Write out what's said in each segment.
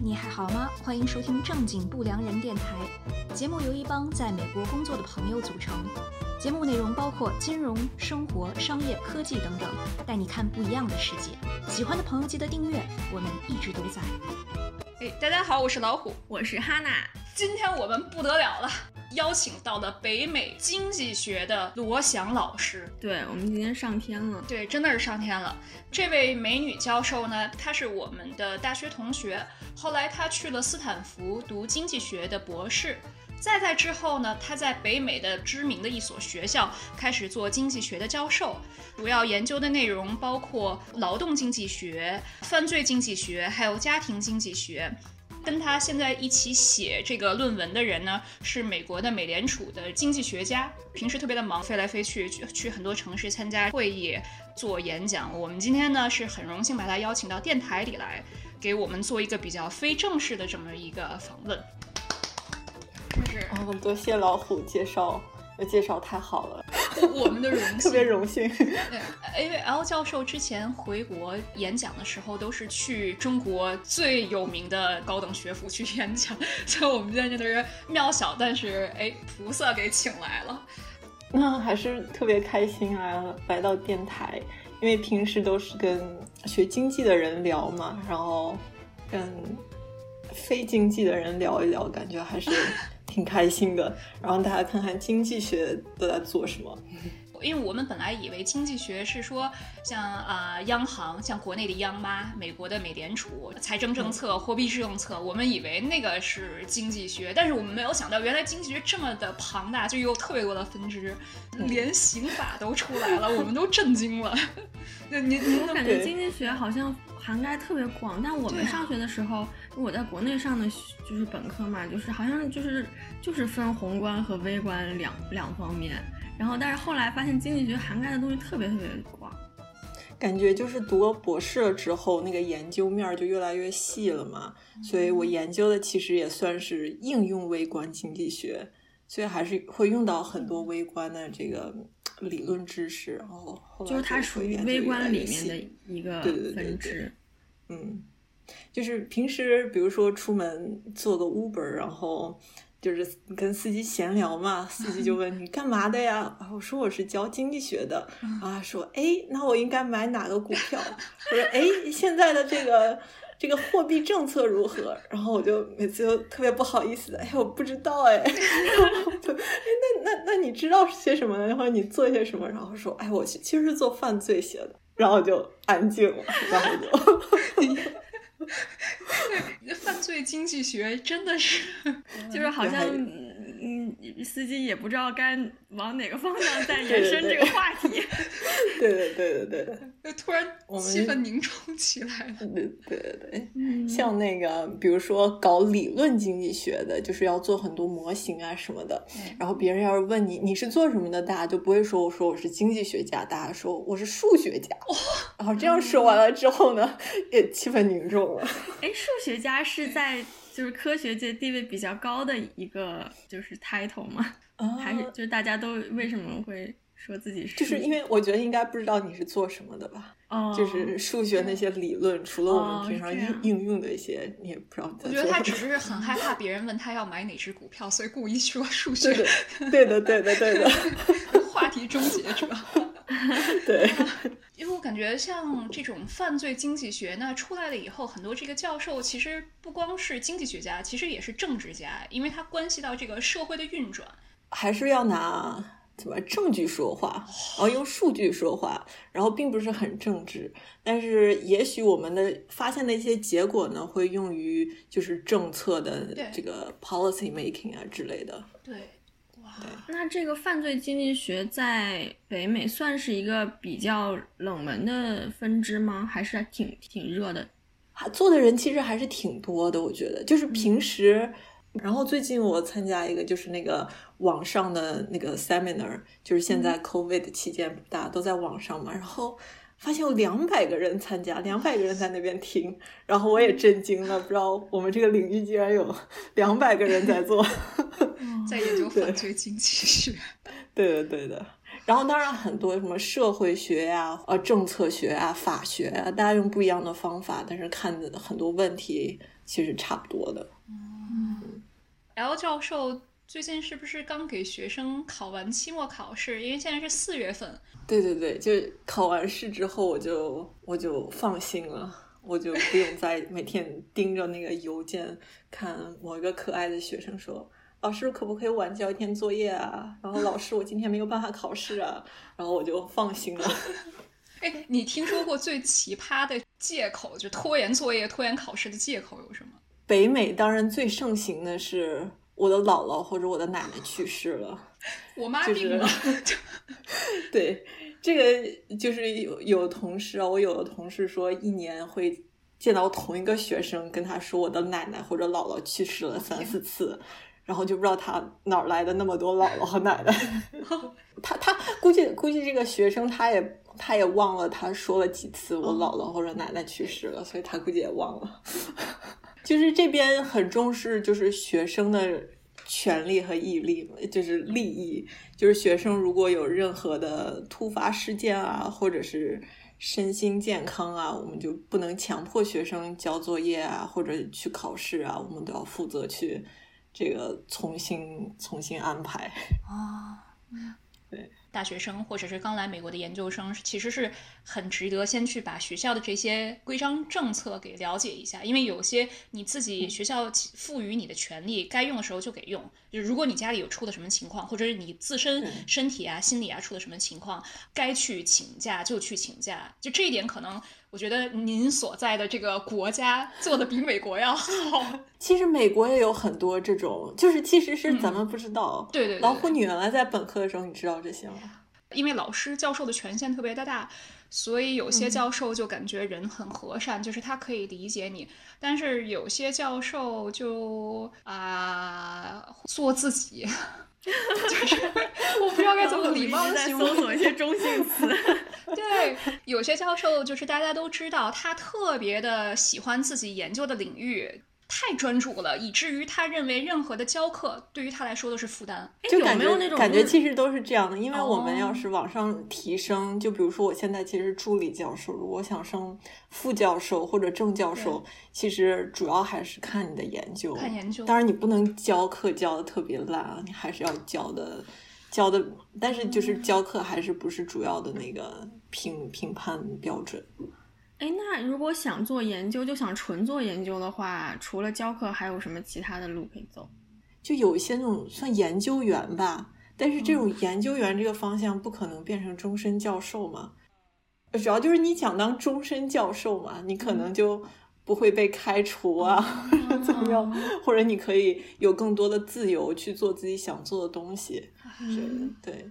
你还好吗？欢迎收听正经不良人电台。节目由一帮在美国工作的朋友组成。节目内容包括金融、生活、商业、科技等等，带你看不一样的世界。喜欢的朋友记得订阅，我们一直都在。哎，大家好，我是老虎，我是哈娜。今天我们不得了了，邀请到了北美经济学的罗翔老师。对，我们今天上天了。对，真的是上天了。这位美女教授呢，她是我们的大学同学，后来她去了斯坦福读经济学的博士。再在之后呢，他在北美的知名的一所学校开始做经济学的教授，主要研究的内容包括劳动经济学、犯罪经济学，还有家庭经济学。跟他现在一起写这个论文的人呢，是美国的美联储的经济学家，平时特别的忙，飞来飞去，去很多城市参加会议、做演讲。我们今天呢是很荣幸把他邀请到电台里来，给我们做一个比较非正式的这么一个访问。哦，多谢老虎介绍，介绍太好了，我们的荣幸，特别荣幸。对，因为 L 教授之前回国演讲的时候，都是去中国最有名的高等学府去演讲，所以我们今天就是庙小，但是哎，菩萨给请来了，那还是特别开心啊，来到电台，因为平时都是跟学经济的人聊嘛，然后跟非经济的人聊一聊，感觉还是。挺开心的，然后大家看看经济学都在做什么。因为我们本来以为经济学是说像啊央行，像国内的央妈，美国的美联储，财政政策、货币政策，我们以为那个是经济学，但是我们没有想到，原来经济学这么的庞大，就有特别多的分支，连刑法都出来了，我们都震惊了。那您您感觉经济学好像涵盖特别广，但我们上学的时候。我在国内上的就是本科嘛，就是好像就是就是分宏观和微观两两方面，然后但是后来发现经济学涵盖的东西特别特别广，感觉就是读了博士了之后，那个研究面就越来越细了嘛。所以我研究的其实也算是应用微观经济学，所以还是会用到很多微观的这个理论知识。然后就是它属于微观里面的一个分支，嗯。就是平时，比如说出门做个 Uber，然后就是跟司机闲聊嘛，司机就问你干嘛的呀？我说我是教经济学的。啊，说哎，那我应该买哪个股票？我说哎，现在的这个这个货币政策如何？然后我就每次都特别不好意思的，哎，我不知道哎。就哎，那那那你知道些什么呢？然后你做些什么？然后说哎，我其实是做犯罪学的。然后就安静了，然后就。犯罪经济学真的是，就是好像。嗯，司机也不知道该往哪个方向再延伸这个话题。对对对对对，就突然气氛凝重起来了。对对对对，像那个，比如说搞理论经济学的，就是要做很多模型啊什么的。然后别人要是问你你是做什么的，大家就不会说我说我是经济学家，大家说我是数学家。然后这样说完了之后呢，也气氛凝重了。哎，数学家是在。就是科学界地位比较高的一个就是 title 吗？还是就是大家都为什么会说自己是？就是因为我觉得应该不知道你是做什么的吧？哦，就是数学那些理论，除了我们平常应应用的一些，你也不知道。我觉得他只是很害怕别人问他要买哪只股票，所以故意说数学。对的，对的，对的。话题终结者。对。因为我感觉像这种犯罪经济学，那出来了以后，很多这个教授其实不光是经济学家，其实也是政治家，因为它关系到这个社会的运转，还是要拿怎么证据说话，然后用数据说话，然后并不是很政治，但是也许我们的发现的一些结果呢，会用于就是政策的这个 policy making 啊之类的。对。那这个犯罪经济学在北美算是一个比较冷门的分支吗？还是挺挺热的？做的人其实还是挺多的，我觉得。就是平时，然后最近我参加一个，就是那个网上的那个 seminar，就是现在 COVID 期间大家都在网上嘛，然后发现有两百个人参加，两百个人在那边听，然后我也震惊了，不知道我们这个领域竟然有两百个人在做。在研究犯罪经济学，对的对的。然后当然很多什么社会学呀、呃政策学啊、法学啊，大家用不一样的方法，但是看很多问题其实差不多的。嗯，L 教授最近是不是刚给学生考完期末考试？因为现在是四月份。对对对，就考完试之后，我就我就放心了，我就不用再每天盯着那个邮件看某一个可爱的学生说。老师可不可以晚交一天作业啊？然后老师，我今天没有办法考试啊，然后我就放心了。哎，你听说过最奇葩的借口，就拖延作业、拖延考试的借口有什么？北美当然最盛行的是我的姥姥或者我的奶奶去世了。我妈病了。对，这个就是有有同事啊，我有的同事说一年会见到同一个学生，跟他说我的奶奶或者姥姥去世了三四次。然后就不知道他哪来的那么多姥姥和奶奶，他他估计估计这个学生他也他也忘了他说了几次我姥姥或者奶奶去世了，所以他估计也忘了。就是这边很重视就是学生的权利和毅力，就是利益，就是学生如果有任何的突发事件啊，或者是身心健康啊，我们就不能强迫学生交作业啊，或者去考试啊，我们都要负责去。这个重新重新安排啊，大学生或者是刚来美国的研究生，其实是很值得先去把学校的这些规章政策给了解一下，因为有些你自己学校赋予你的权利，该用的时候就给用。就如果你家里有出了什么情况，或者是你自身身体啊、心理啊出了什么情况，该去请假就去请假。就这一点，可能我觉得您所在的这个国家做的比美国要好。其实美国也有很多这种，就是其实是咱们不知道。对对。老虎，你原来在本科的时候，你知道这些吗？因为老师教授的权限特别的大，所以有些教授就感觉人很和善，就是他可以理解你。但是有些教授就啊做自己，就是 我不知道该怎么礼貌的形容。搜索一些中性词。对，有些教授就是大家都知道，他特别的喜欢自己研究的领域。太专注了，以至于他认为任何的教课对于他来说都是负担。就感觉那种感觉其实都是这样的，因为我们要是往上提升，就比如说我现在其实助理教授，如果想升副教授或者正教授，其实主要还是看你的研究。看研究。当然你不能教课教的特别烂啊，你还是要教的教的，但是就是教课还是不是主要的那个评评判标准。哎，那如果想做研究，就想纯做研究的话，除了教课，还有什么其他的路可以走？就有一些那种算研究员吧，但是这种研究员这个方向不可能变成终身教授嘛。主要就是你想当终身教授嘛，你可能就不会被开除啊，或者怎么样，或者你可以有更多的自由去做自己想做的东西。对。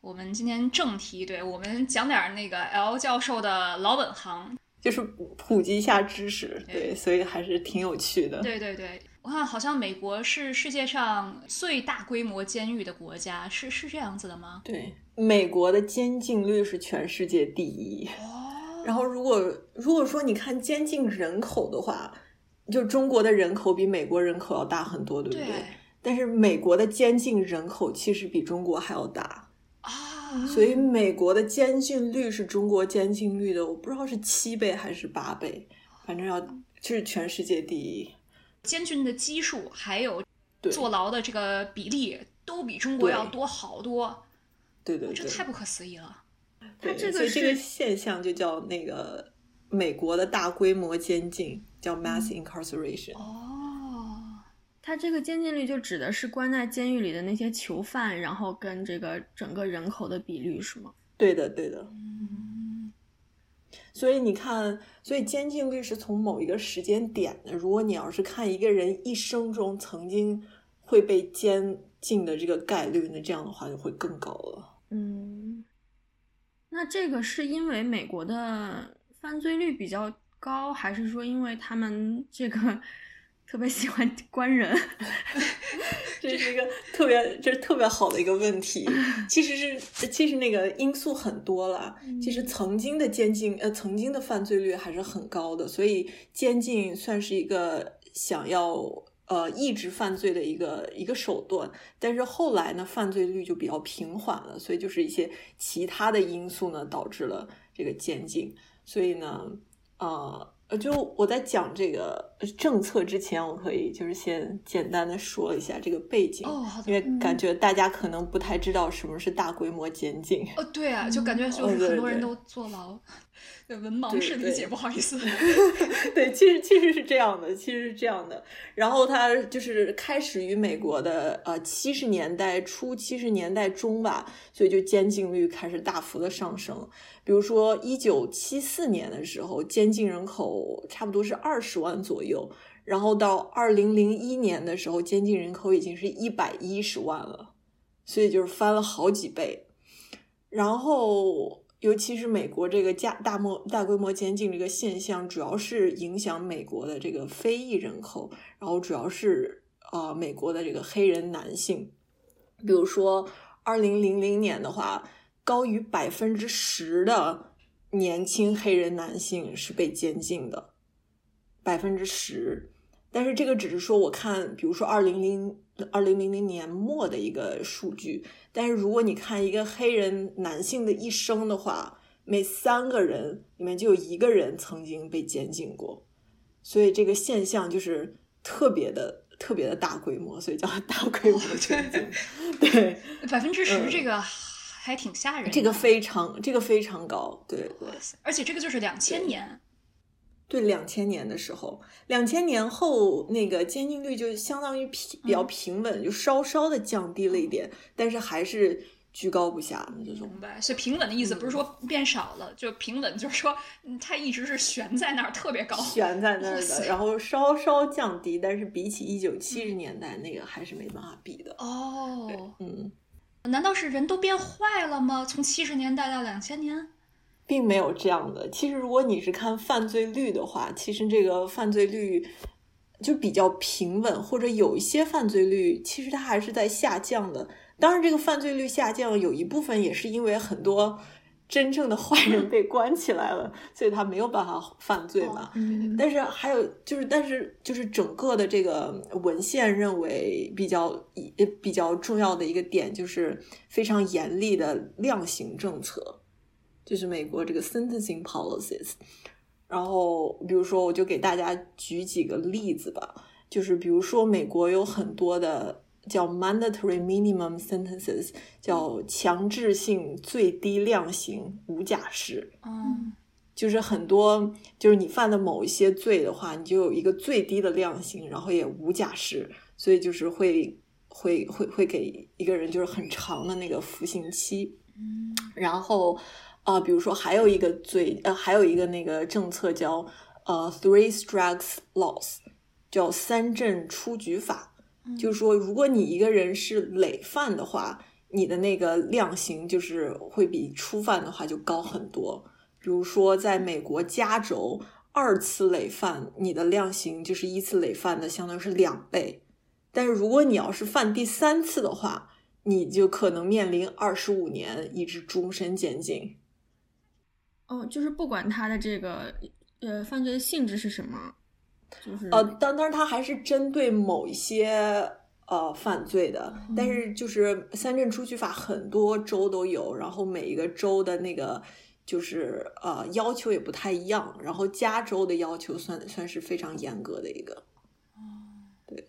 我们今天正题，对我们讲点那个 L 教授的老本行，就是普及一下知识，对，所以还是挺有趣的。对对对，我看好像美国是世界上最大规模监狱的国家，是是这样子的吗？对，美国的监禁率是全世界第一。哦，然后如果如果说你看监禁人口的话，就中国的人口比美国人口要大很多，对不对？但是美国的监禁人口其实比中国还要大。啊，所以美国的监禁率是中国监禁率的，我不知道是七倍还是八倍，反正要就是全世界第一。监禁的基数还有坐牢的这个比例都比中国要多好多。对对对，这太不可思议了。它这个这个现象就叫那个美国的大规模监禁，叫 mass incarceration。哦。它这个监禁率就指的是关在监狱里的那些囚犯，然后跟这个整个人口的比率是吗？对的，对的。嗯。所以你看，所以监禁率是从某一个时间点的。如果你要是看一个人一生中曾经会被监禁的这个概率，那这样的话就会更高了。嗯。那这个是因为美国的犯罪率比较高，还是说因为他们这个？特别喜欢关人，这是一个特别，这是特别好的一个问题。其实是，其实那个因素很多了。其实曾经的监禁，呃，曾经的犯罪率还是很高的，所以监禁算是一个想要呃抑制犯罪的一个一个手段。但是后来呢，犯罪率就比较平缓了，所以就是一些其他的因素呢导致了这个监禁。所以呢，呃。呃，就我在讲这个政策之前，我可以就是先简单的说一下这个背景，哦，好因为感觉大家可能不太知道什么是大规模监禁。哦，对啊，就感觉就是很多人都坐牢，文盲式理解，不好意思。对，其实其实是这样的，其实是这样的。然后它就是开始于美国的呃七十年代初、七十年代中吧，所以就监禁率开始大幅的上升。比如说，一九七四年的时候，监禁人口差不多是二十万左右，然后到二零零一年的时候，监禁人口已经是一百一十万了，所以就是翻了好几倍。然后，尤其是美国这个加大模大规模监禁这个现象，主要是影响美国的这个非裔人口，然后主要是呃美国的这个黑人男性。比如说，二零零零年的话。高于百分之十的年轻黑人男性是被监禁的，百分之十。但是这个只是说，我看，比如说二零零二零零零年末的一个数据。但是如果你看一个黑人男性的一生的话，每三个人里面就有一个人曾经被监禁过，所以这个现象就是特别的、特别的大规模，所以叫大规模监禁。对，百分之十这个。还挺吓人，这个非常，这个非常高，对对，而且这个就是两千年，对两千年的时候，两千年后那个监禁率就相当于平比较平稳，就稍稍的降低了一点，但是还是居高不下的这种。明白，所以平稳的意思不是说变少了，就平稳就是说它一直是悬在那儿，特别高，悬在那儿的，然后稍稍降低，但是比起一九七十年代那个还是没办法比的。哦，嗯。难道是人都变坏了吗？从七十年代到两千年，并没有这样的。其实，如果你是看犯罪率的话，其实这个犯罪率就比较平稳，或者有一些犯罪率其实它还是在下降的。当然，这个犯罪率下降有一部分也是因为很多。真正的坏人被关起来了，所以他没有办法犯罪嘛。但是还有就是，但是就是整个的这个文献认为比较比较重要的一个点，就是非常严厉的量刑政策，就是美国这个 sentencing policies。然后，比如说，我就给大家举几个例子吧，就是比如说，美国有很多的。叫 mandatory minimum sentences，叫强制性最低量刑无假释。嗯，就是很多，就是你犯的某一些罪的话，你就有一个最低的量刑，然后也无假释，所以就是会会会会给一个人就是很长的那个服刑期。嗯，然后啊，比如说还有一个罪，呃，还有一个那个政策叫呃 three strikes laws，叫三振出局法。就是说，如果你一个人是累犯的话，你的那个量刑就是会比初犯的话就高很多。比如说，在美国加州，二次累犯你的量刑就是一次累犯的相当于是两倍。但是如果你要是犯第三次的话，你就可能面临二十五年以至终身监禁。哦，就是不管他的这个呃犯罪的性质是什么。就是呃，当当然，他还是针对某一些呃犯罪的，但是就是三镇出去法很多州都有，然后每一个州的那个就是呃要求也不太一样，然后加州的要求算算是非常严格的一个，对，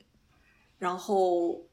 然后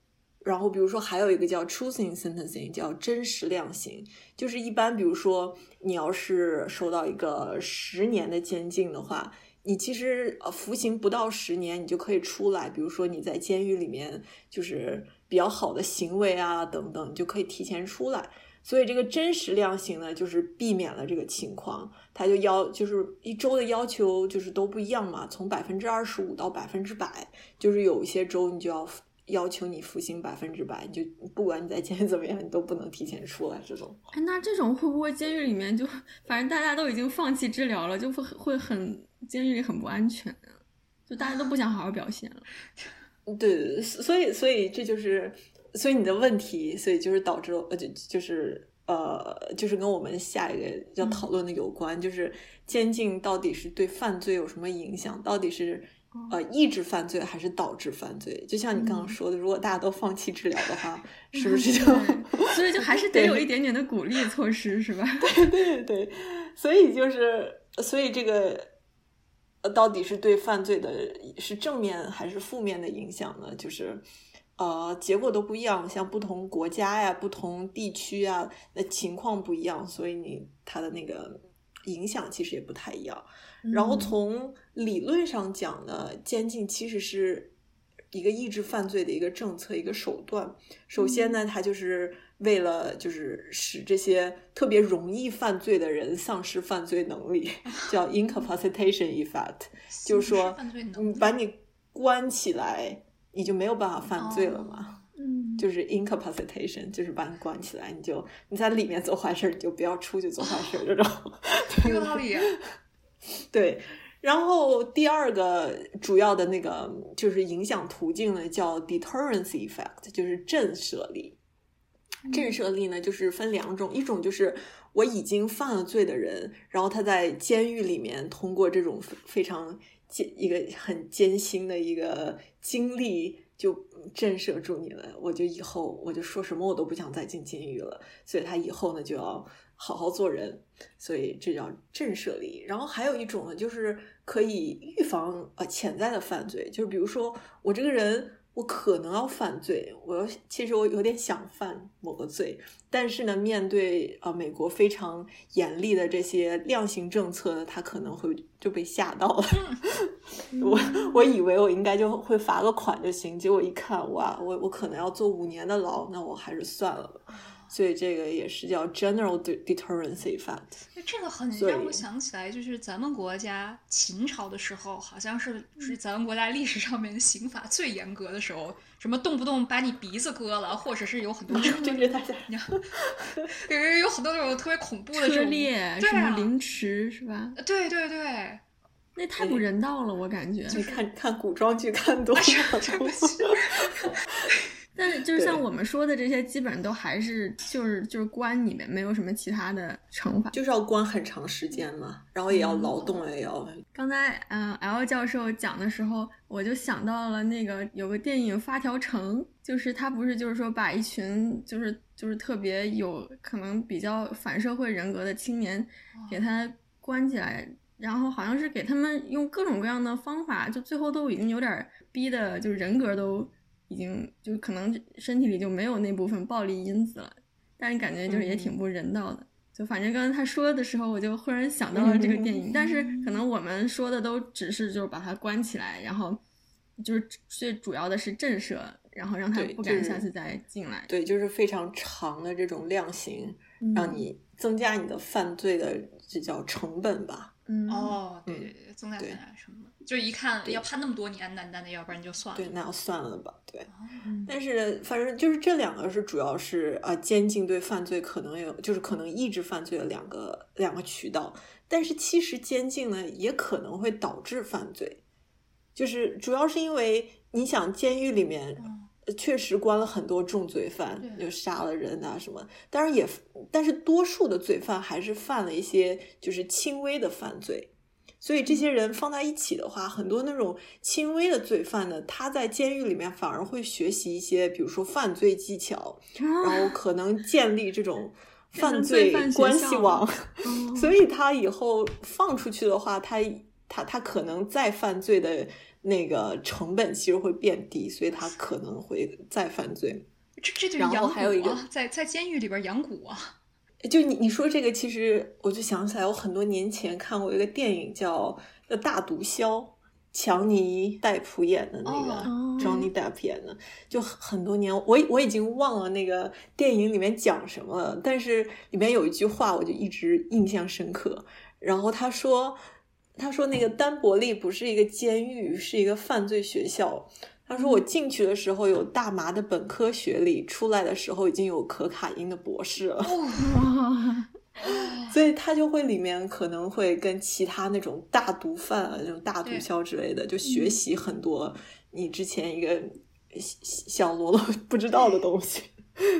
然后比如说还有一个叫 choosing sentencing，叫真实量刑，就是一般比如说你要是受到一个十年的监禁的话。你其实呃服刑不到十年，你就可以出来。比如说你在监狱里面就是比较好的行为啊等等，你就可以提前出来。所以这个真实量刑呢，就是避免了这个情况。他就要就是一周的要求就是都不一样嘛，从百分之二十五到百分之百，就是有一些州你就要要求你服刑百分之百，就不管你在监狱怎么样，你都不能提前出来。这种哎，那这种会不会监狱里面就反正大家都已经放弃治疗了，就会会很。监狱里很不安全啊，就大家都不想好好表现了。对，所以所以这就是，所以你的问题，所以就是导致呃就就是呃就是跟我们下一个要讨论的有关，就是监禁到底是对犯罪有什么影响？到底是呃抑制犯罪还是导致犯罪？就像你刚刚说的，如果大家都放弃治疗的话，是不是就所以就还是得有一点点的鼓励措施，是吧？对对对，所以就是所以这个。呃，到底是对犯罪的是正面还是负面的影响呢？就是呃，结果都不一样，像不同国家呀、不同地区啊，那情况不一样，所以你他的那个影响其实也不太一样。然后从理论上讲呢，监禁其实是一个抑制犯罪的一个政策、一个手段。首先呢，它就是为了就是使这些特别容易犯罪的人丧失犯罪能力，叫 incapacitation effect，就是说你把你关起来，你就没有办法犯罪了嘛。嗯，就是 incapacitation，就是把你关起来，你就你在里面做坏事，你就不要出去做坏事，这种。有道理。对，然后第二个主要的那个就是影响途径呢，叫 deterrence effect，就是震慑力。震慑力呢，就是分两种，一种就是我已经犯了罪的人，然后他在监狱里面通过这种非常艰一个很艰辛的一个经历，就震慑住你了。我就以后我就说什么我都不想再进监狱了，所以他以后呢就要。好好做人，所以这叫震慑力。然后还有一种呢，就是可以预防呃潜在的犯罪，就是比如说我这个人我可能要犯罪，我要其实我有点想犯某个罪，但是呢，面对呃美国非常严厉的这些量刑政策，他可能会就被吓到了。我我以为我应该就会罚个款就行，结果一看哇，我我可能要坐五年的牢，那我还是算了吧。所以这个也是叫 general deterrence effect。这个很让我想起来，就是咱们国家秦朝的时候，好像是是咱们国家历史上面刑法最严格的时候，什么动不动把你鼻子割了，或者是有很多这个 大家，有有有很多那种特别恐怖的，割裂，什么凌迟是吧？对对对，那太不人道了，我感觉。就看看古装剧看多了。对不起。但是，就是像我们说的这些，基本上都还是就是就是关里面，没有什么其他的惩罚，就是要关很长时间嘛，然后也要劳动，也要。刚才嗯，L 教授讲的时候，我就想到了那个有个电影《发条城》，就是他不是就是说把一群就是就是特别有可能比较反社会人格的青年给他关起来，然后好像是给他们用各种各样的方法，就最后都已经有点逼的，就是人格都。已经就可能身体里就没有那部分暴力因子了，但是感觉就是也挺不人道的。就反正刚才他说的时候，我就忽然想到了这个电影。但是可能我们说的都只是就是把它关起来，然后就是最主要的是震慑，然后让他不敢下次再进来。对，就是非常长的这种量刑，让你增加你的犯罪的这叫成本吧。嗯哦，对对对，增加增加成本。就一看要判那么多年，那那那，要不然就算了。对，那要算了吧。对，但是反正就是这两个是主要是啊，监禁对犯罪可能有，就是可能抑制犯罪的两个两个渠道。但是其实监禁呢，也可能会导致犯罪，就是主要是因为你想，监狱里面确实关了很多重罪犯，就杀了人啊什么。当然也，但是多数的罪犯还是犯了一些就是轻微的犯罪。所以这些人放在一起的话，很多那种轻微的罪犯呢，他在监狱里面反而会学习一些，比如说犯罪技巧，然后可能建立这种 犯罪关系网。所以他以后放出去的话，他他他可能再犯罪的那个成本其实会变低，所以他可能会再犯罪。这这就然后还有一个在在监狱里边养蛊啊。就你你说这个，其实我就想起来，我很多年前看过一个电影叫《大毒枭》，强尼戴普演的那个，Johnny Depp 演的，就很多年，我我已经忘了那个电影里面讲什么了，但是里面有一句话我就一直印象深刻。然后他说，他说那个丹伯利不是一个监狱，是一个犯罪学校。他说：“我进去的时候有大麻的本科学历，出来的时候已经有可卡因的博士了。所以他就会里面可能会跟其他那种大毒贩啊、那种大毒枭之类的，就学习很多你之前一个小喽啰 不知道的东西。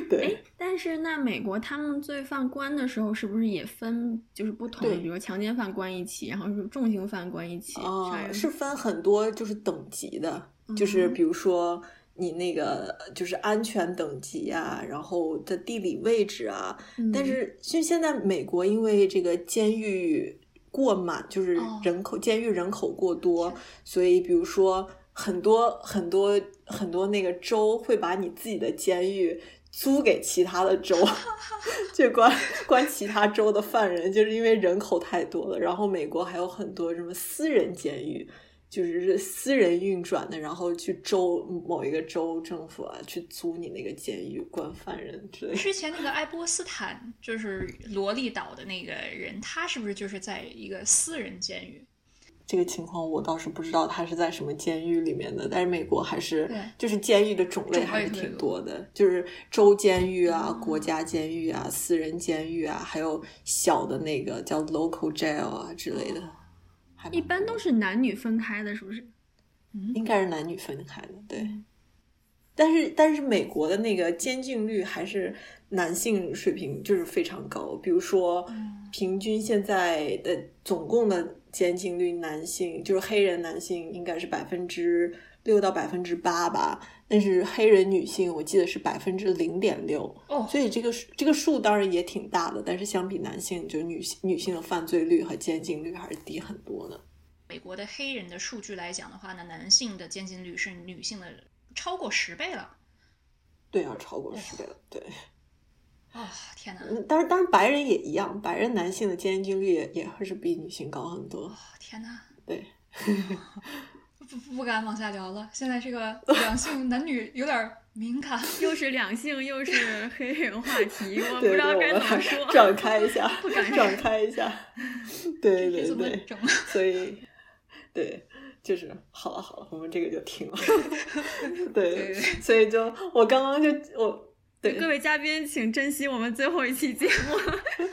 对，但是那美国他们罪犯关的时候是不是也分就是不同？比如强奸犯关一起，然后是重刑犯关一起？哦，是分很多就是等级的。”就是比如说你那个就是安全等级啊，然后的地理位置啊，但是就现在美国因为这个监狱过满，就是人口监狱人口过多，所以比如说很多很多很多那个州会把你自己的监狱租给其他的州，就关关其他州的犯人，就是因为人口太多了。然后美国还有很多什么私人监狱。就是私人运转的，然后去州某一个州政府啊，去租你那个监狱关犯人之类的。之前那个爱波斯坦，就是罗利岛的那个人，他是不是就是在一个私人监狱？这个情况我倒是不知道他是在什么监狱里面的，但是美国还是就是监狱的种类还是挺多的，就是州监狱啊、国家监狱啊、私人监狱啊，还有小的那个叫 local jail 啊之类的。一般都是男女分开的，是不是？应该是男女分开的，对。但是，但是美国的那个监禁率还是男性水平就是非常高。比如说，平均现在的总共的监禁率，男性就是黑人男性应该是百分之六到百分之八吧。但是黑人女性，我记得是百分之零点六，哦，所以这个这个数当然也挺大的，但是相比男性，就女性女性的犯罪率和监禁率还是低很多的。美国的黑人的数据来讲的话呢，男性的监禁率是女性的超过十倍了。对啊，超过十倍了，对。啊，天哪！但是当然白人也一样，白人男性的监禁率也也会是比女性高很多。天哪！对。不不敢往下聊了，现在这个 两性男女有点敏感，又是两性又是 黑人话题，我不知道该怎么说。展开一下，不敢展开一下。对对对，所以对，就是好了好了，我们这个就停了。对，所以就我刚刚就我。对各位嘉宾，请珍惜我们最后一期节目。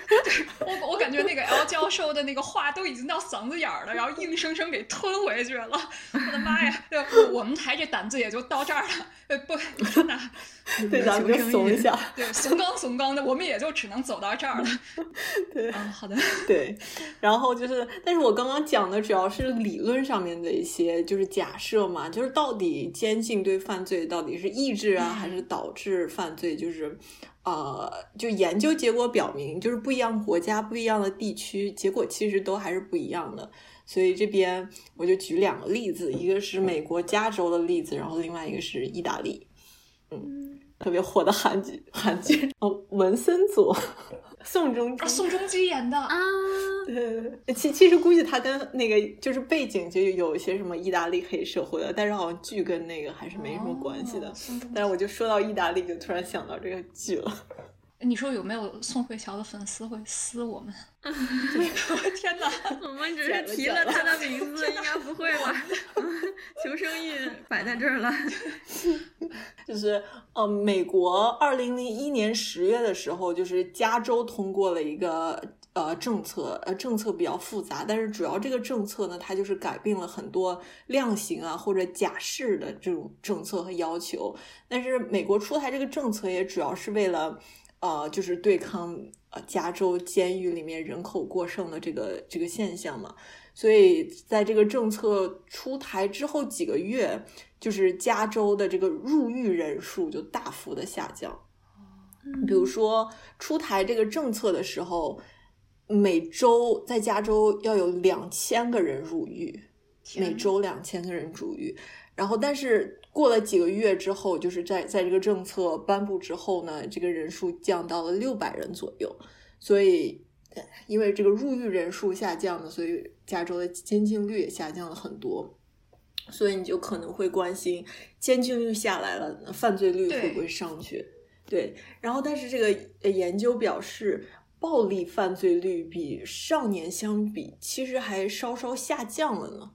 我我感觉那个 L 教授的那个话都已经到嗓子眼儿了，然后硬生生给吞回去了。我的妈呀！我们台这胆子也就到这儿了。呃，不，真的，对，咱们就怂一下。对，怂刚怂刚的，我们也就只能走到这儿了。对，嗯，好的。对，然后就是，但是我刚刚讲的主要是理论上面的一些就是假设嘛，就是到底监禁对犯罪到底是抑制啊，还是导致犯罪？就是，呃，就研究结果表明，就是不一样国家、不一样的地区，结果其实都还是不一样的。所以这边我就举两个例子，一个是美国加州的例子，然后另外一个是意大利，嗯，特别火的韩剧，韩剧。哦，文森佐。宋仲基，宋仲基演的。啊，对，其其实估计他跟那个就是背景就有一些什么意大利黑社会的，但是好像剧跟那个还是没什么关系的。但是我就说到意大利，就突然想到这个剧了。你说有没有宋慧乔的粉丝会撕我们？天哪！我们只是提了他的名字，应该不会吧？求生欲摆在这儿了。就是呃，美国二零零一年十月的时候，就是加州通过了一个呃政策，呃政策比较复杂，但是主要这个政策呢，它就是改变了很多量刑啊或者假释的这种政策和要求。但是美国出台这个政策也主要是为了。呃，就是对抗呃加州监狱里面人口过剩的这个这个现象嘛，所以在这个政策出台之后几个月，就是加州的这个入狱人数就大幅的下降。比如说出台这个政策的时候，每周在加州要有两千个人入狱，每周两千个人入狱，然后但是。过了几个月之后，就是在在这个政策颁布之后呢，这个人数降到了六百人左右。所以，因为这个入狱人数下降了，所以加州的监禁率也下降了很多。所以你就可能会关心，监禁率下来了，犯罪率会不会上去？对。然后，但是这个研究表示，暴力犯罪率比上年相比，其实还稍稍下降了呢。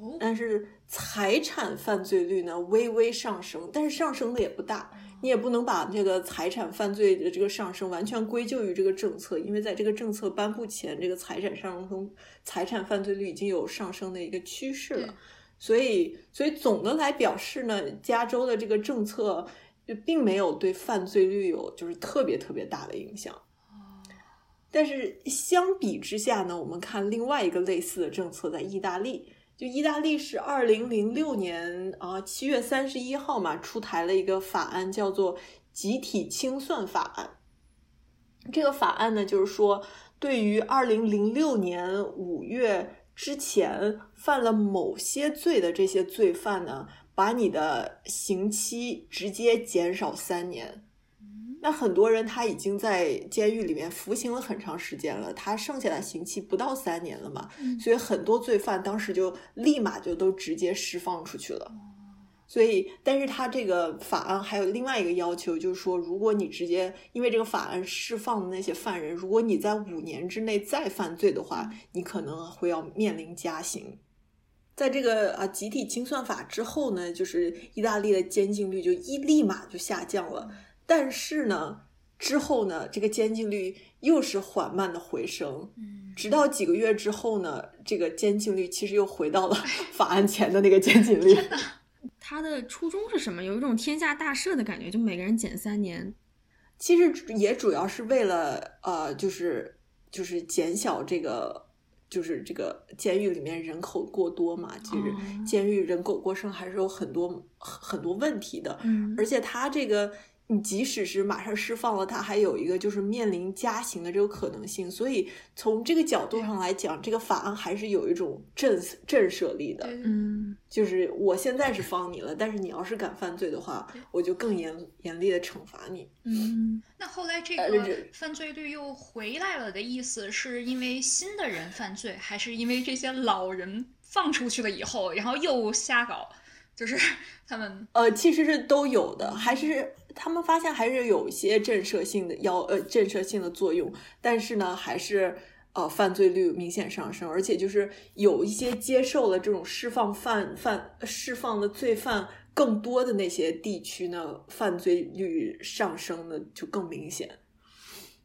哦。但是。财产犯罪率呢微微上升，但是上升的也不大。你也不能把这个财产犯罪的这个上升完全归咎于这个政策，因为在这个政策颁布前，这个财产上升、财产犯罪率已经有上升的一个趋势了。所以，所以总的来表示呢，加州的这个政策就并没有对犯罪率有就是特别特别大的影响。但是相比之下呢，我们看另外一个类似的政策在意大利。就意大利是二零零六年啊七月三十一号嘛出台了一个法案，叫做集体清算法案。这个法案呢，就是说对于二零零六年五月之前犯了某些罪的这些罪犯呢，把你的刑期直接减少三年。那很多人他已经在监狱里面服刑了很长时间了，他剩下的刑期不到三年了嘛，所以很多罪犯当时就立马就都直接释放出去了。所以，但是他这个法案还有另外一个要求，就是说，如果你直接因为这个法案释放的那些犯人，如果你在五年之内再犯罪的话，你可能会要面临加刑。在这个啊集体清算法之后呢，就是意大利的监禁率就一立马就下降了。但是呢，之后呢，这个监禁率又是缓慢的回升，直到几个月之后呢，这个监禁率其实又回到了 法案前的那个监禁率。他的初衷是什么？有一种天下大赦的感觉，就每个人减三年。其实也主要是为了呃，就是就是减小这个，就是这个监狱里面人口过多嘛。其实监狱人口过剩还是有很多很多问题的。嗯，而且他这个。你即使是马上释放了他，还有一个就是面临加刑的这个可能性，所以从这个角度上来讲，这个法案还是有一种震震慑力的。嗯，就是我现在是放你了，但是你要是敢犯罪的话，我就更严严厉的惩罚你。嗯，那后来这个犯罪率又回来了的意思，是因为新的人犯罪，还是因为这些老人放出去了以后，然后又瞎搞？就是 他们呃，其实是都有的，还是他们发现还是有一些震慑性的要呃震慑性的作用，但是呢，还是呃犯罪率明显上升，而且就是有一些接受了这种释放犯犯释放的罪犯更多的那些地区呢，犯罪率上升的就更明显，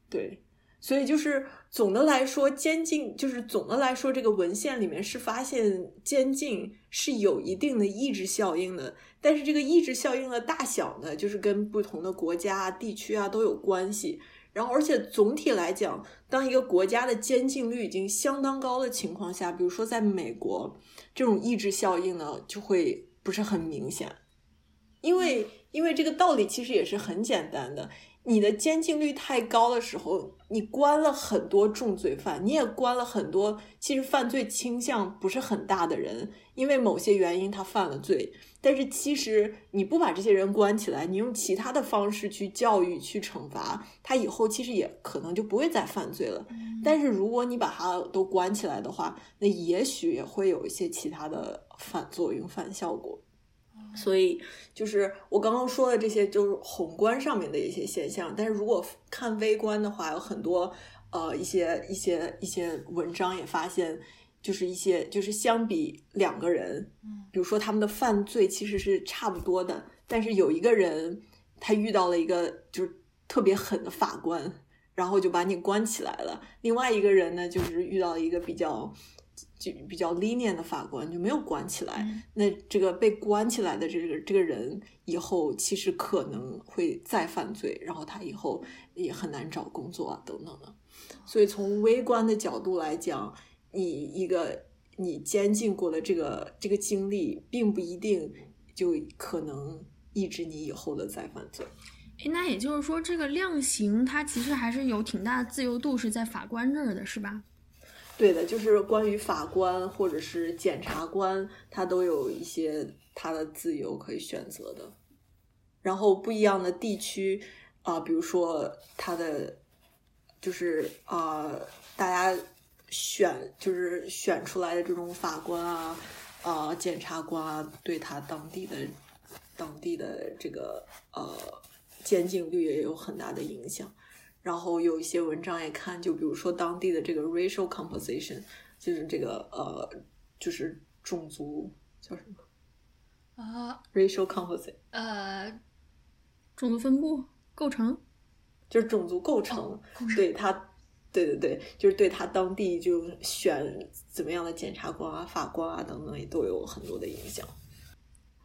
对。所以就是总的来说，监禁就是总的来说，这个文献里面是发现监禁是有一定的抑制效应的。但是这个抑制效应的大小呢，就是跟不同的国家、地区啊都有关系。然后，而且总体来讲，当一个国家的监禁率已经相当高的情况下，比如说在美国，这种抑制效应呢就会不是很明显。因为，因为这个道理其实也是很简单的。你的监禁率太高的时候，你关了很多重罪犯，你也关了很多其实犯罪倾向不是很大的人，因为某些原因他犯了罪。但是其实你不把这些人关起来，你用其他的方式去教育、去惩罚他，以后其实也可能就不会再犯罪了。但是如果你把他都关起来的话，那也许也会有一些其他的反作用、反效果。所以，就是我刚刚说的这些，就是宏观上面的一些现象。但是如果看微观的话，有很多呃一些一些一些文章也发现，就是一些就是相比两个人，比如说他们的犯罪其实是差不多的，但是有一个人他遇到了一个就是特别狠的法官，然后就把你关起来了；另外一个人呢，就是遇到一个比较。就比较 lenient 的法官就没有关起来，那这个被关起来的这个这个人以后其实可能会再犯罪，然后他以后也很难找工作啊等等的。所以从微观的角度来讲，你一个你监禁过的这个这个经历，并不一定就可能抑制你以后的再犯罪。诶，那也就是说，这个量刑它其实还是有挺大的自由度，是在法官这儿的，是吧？对的，就是关于法官或者是检察官，他都有一些他的自由可以选择的。然后不一样的地区啊，比如说他的就是啊，大家选就是选出来的这种法官啊啊，检察官啊，对他当地的当地的这个呃监禁率也有很大的影响。然后有一些文章也看，就比如说当地的这个 racial composition，就是这个呃，就是种族叫什么啊？racial composition，呃，种族分布构成，就是种族构成，对他，对对对，就是对他当地就选怎么样的检察官啊、法官啊等等，也都有很多的影响。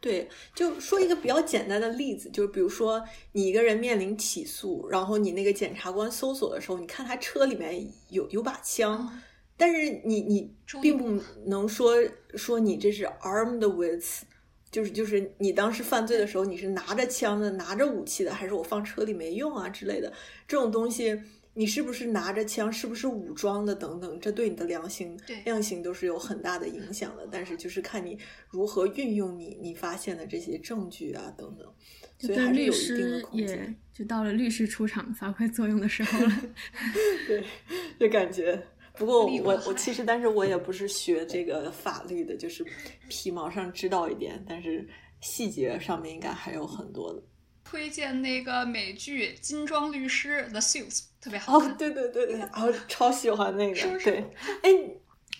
对，就说一个比较简单的例子，就是比如说你一个人面临起诉，然后你那个检察官搜索的时候，你看他车里面有有把枪，但是你你并不能说说你这是 armed with，就是就是你当时犯罪的时候你是拿着枪的，拿着武器的，还是我放车里没用啊之类的这种东西。你是不是拿着枪，是不是武装的等等，这对你的量刑量刑都是有很大的影响的。但是就是看你如何运用你你发现的这些证据啊等等，所以还是有一定的空间。就到了律师出场发挥作用的时候了。对，就感觉。不过我我其实，但是我也不是学这个法律的，就是皮毛上知道一点，但是细节上面应该还有很多的。推荐那个美剧《金装律师》The Suits，特别好看。，哦对对对对，然后 超喜欢那个，是不是对，哎，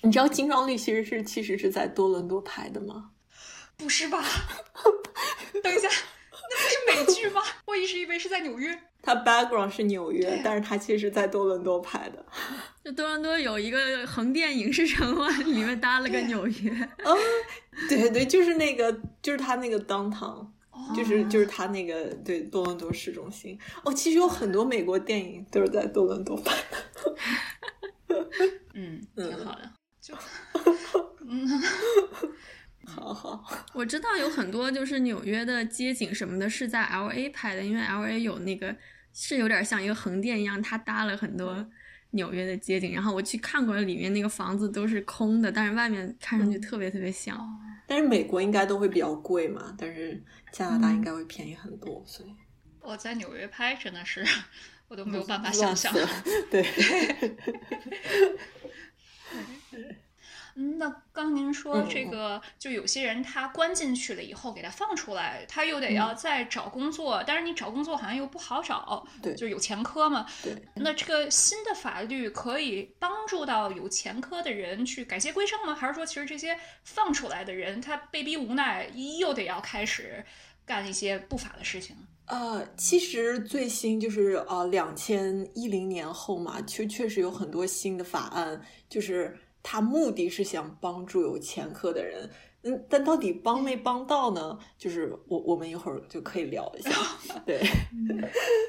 你知道《金装律师》是其实是在多伦多拍的吗？不是吧？等一下，那不是美剧吗？我一直以为是在纽约。它 background 是纽约，对但是它其实在多伦多拍的。就多伦多有一个横店影视城嘛，里面搭了个纽约。啊，对对，就是那个，就是它那个 downtown，就是就是他那个对多伦多市中心。哦，其实有很多美国电影都是在多伦多拍的。嗯，挺好的。就，嗯，好好，我知道有很多就是纽约的街景什么的是在 L A 拍的，因为 L A 有那个是有点像一个横店一样，它搭了很多纽约的街景。然后我去看过，里面那个房子都是空的，但是外面看上去特别特别像。但是美国应该都会比较贵嘛，但是加拿大应该会便宜很多，所以我在纽约拍真的是，我都没有办法想象。对，嗯，那刚您说嗯这个，就有些人他关进去了以后，给他放出来，他又得要再找工作，但是你找工作好像又不好找，对就有前科嘛。对，那这个新的法律可以帮助到有前科的人去改邪归正吗？还是说，其实这些放出来的人，他被逼无奈，又得要开始干一些不法的事情？呃，其实最新就是呃，两千一零年后嘛，确确实有很多新的法案，就是它目的是想帮助有前科的人。嗯，但到底帮没帮到呢？就是我我们一会儿就可以聊一下。对，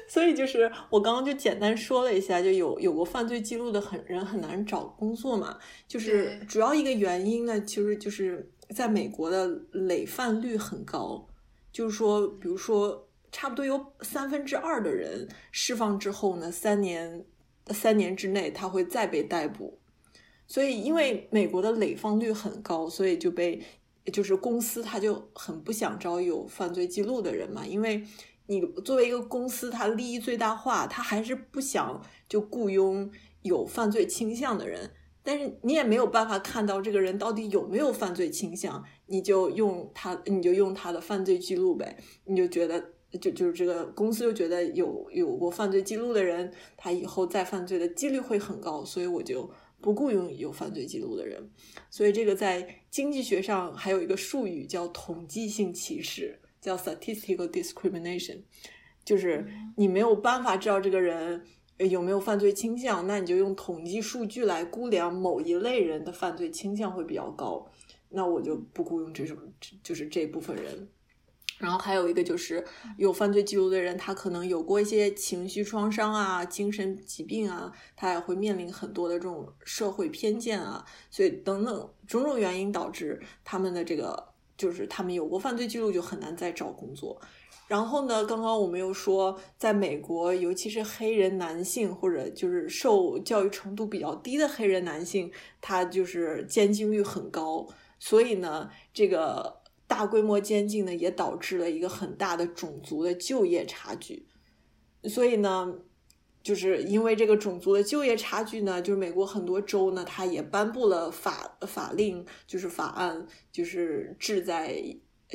所以就是我刚刚就简单说了一下，就有有过犯罪记录的很人很难找工作嘛，就是主要一个原因呢，其实就是在美国的累犯率很高，就是说，比如说，差不多有三分之二的人释放之后呢，三年三年之内他会再被逮捕。所以，因为美国的累放率很高，所以就被就是公司他就很不想招有犯罪记录的人嘛，因为你作为一个公司，它利益最大化，他还是不想就雇佣有犯罪倾向的人。但是你也没有办法看到这个人到底有没有犯罪倾向，你就用他，你就用他的犯罪记录呗，你就觉得就就是这个公司就觉得有有过犯罪记录的人，他以后再犯罪的几率会很高，所以我就不雇佣有犯罪记录的人。所以这个在经济学上还有一个术语叫统计性歧视，叫 statistical discrimination，就是你没有办法知道这个人。有没有犯罪倾向？那你就用统计数据来估量某一类人的犯罪倾向会比较高，那我就不雇佣这种，就是这部分人。然后还有一个就是有犯罪记录的人，他可能有过一些情绪创伤啊、精神疾病啊，他也会面临很多的这种社会偏见啊，所以等等种种原因导致他们的这个就是他们有过犯罪记录就很难再找工作。然后呢，刚刚我们又说，在美国，尤其是黑人男性或者就是受教育程度比较低的黑人男性，他就是监禁率很高，所以呢，这个大规模监禁呢，也导致了一个很大的种族的就业差距。所以呢，就是因为这个种族的就业差距呢，就是美国很多州呢，它也颁布了法法令，就是法案，就是志在。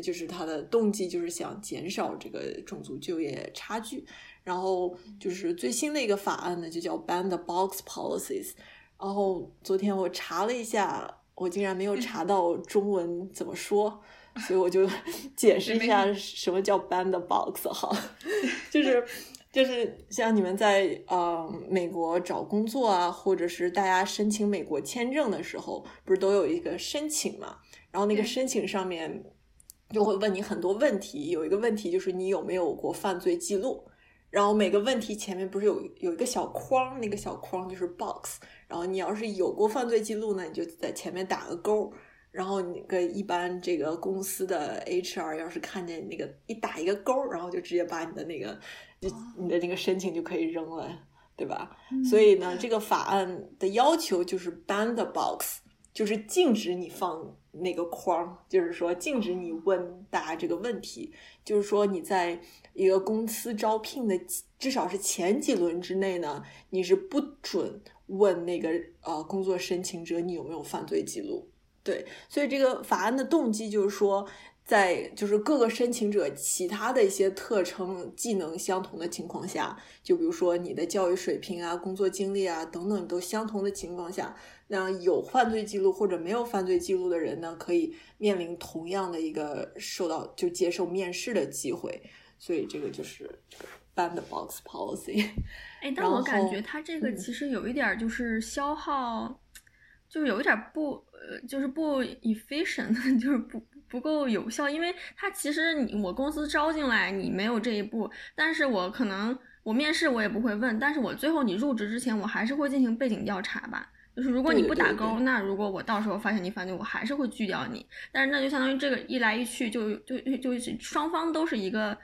就是他的动机就是想减少这个种族就业差距，然后就是最新的一个法案呢，就叫 Ban the Box Policies。然后昨天我查了一下，我竟然没有查到中文怎么说，所以我就解释一下什么叫 Ban the Box 哈，就是就是像你们在呃美国找工作啊，或者是大家申请美国签证的时候，不是都有一个申请嘛？然后那个申请上面。就会问你很多问题，有一个问题就是你有没有过犯罪记录，然后每个问题前面不是有有一个小框，那个小框就是 box，然后你要是有过犯罪记录呢，你就在前面打个勾，然后那个一般这个公司的 HR 要是看见那个一打一个勾，然后就直接把你的那个就你的那个申请就可以扔了，对吧？所以呢，这个法案的要求就是 ban the box，就是禁止你放那个框，就是说禁止你问大家这个问题，就是说你在一个公司招聘的至少是前几轮之内呢，你是不准问那个呃工作申请者你有没有犯罪记录。对，所以这个法案的动机就是说。在就是各个申请者其他的一些特征、技能相同的情况下，就比如说你的教育水平啊、工作经历啊等等都相同的情况下，那有犯罪记录或者没有犯罪记录的人呢，可以面临同样的一个受到就接受面试的机会。所以这个就是这个 band box policy。哎，但我感觉它这个其实有一点就是消耗，就是有一点不呃，就是不 efficient，就是不。不够有效，因为他其实你我公司招进来你没有这一步，但是我可能我面试我也不会问，但是我最后你入职之前我还是会进行背景调查吧，就是如果你不打勾，那如果我到时候发现你犯罪，我还是会拒掉你，但是那就相当于这个一来一去就就就双方都是一个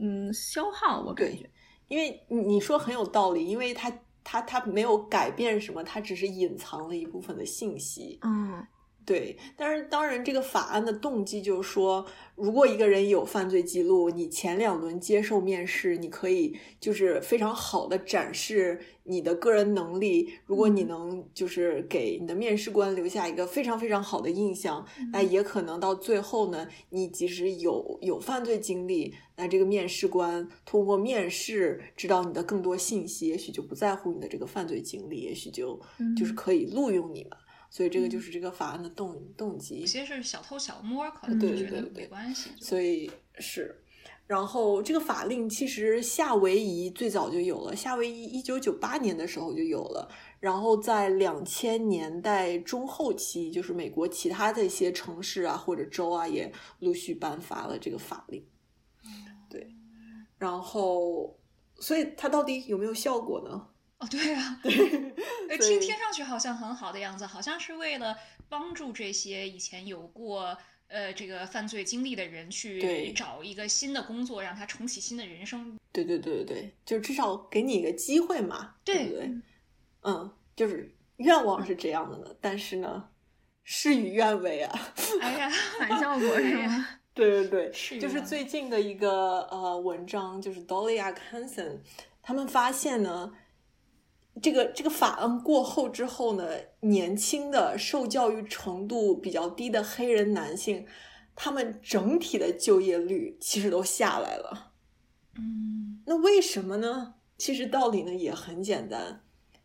嗯消耗，我感觉，因为你说很有道理，因为他他他没有改变什么，他只是隐藏了一部分的信息，嗯。对，但是当然，这个法案的动机就是说，如果一个人有犯罪记录，你前两轮接受面试，你可以就是非常好的展示你的个人能力。如果你能就是给你的面试官留下一个非常非常好的印象，那也可能到最后呢，你即使有有犯罪经历，那这个面试官通过面试知道你的更多信息，也许就不在乎你的这个犯罪经历，也许就就是可以录用你们。所以这个就是这个法案的动动机，有些是小偷小摸，可能就觉得没关系。所以是，然后这个法令其实夏威夷最早就有了，夏威夷一九九八年的时候就有了，然后在两千年代中后期，就是美国其他的一些城市啊或者州啊也陆续颁发了这个法令。对，然后所以它到底有没有效果呢？对啊，对，听听上去好像很好的样子，好像是为了帮助这些以前有过呃这个犯罪经历的人去找一个新的工作，让他重启新的人生。对对对对对，就至少给你一个机会嘛，对不对？嗯，就是愿望是这样的呢，但是呢，事与愿违啊！哎呀，反效果是吗？对 对对，就是最近的一个呃文章，就是 Dolly Atkinson 他们发现呢。这个这个法案过后之后呢，年轻的受教育程度比较低的黑人男性，他们整体的就业率其实都下来了。嗯，那为什么呢？其实道理呢也很简单，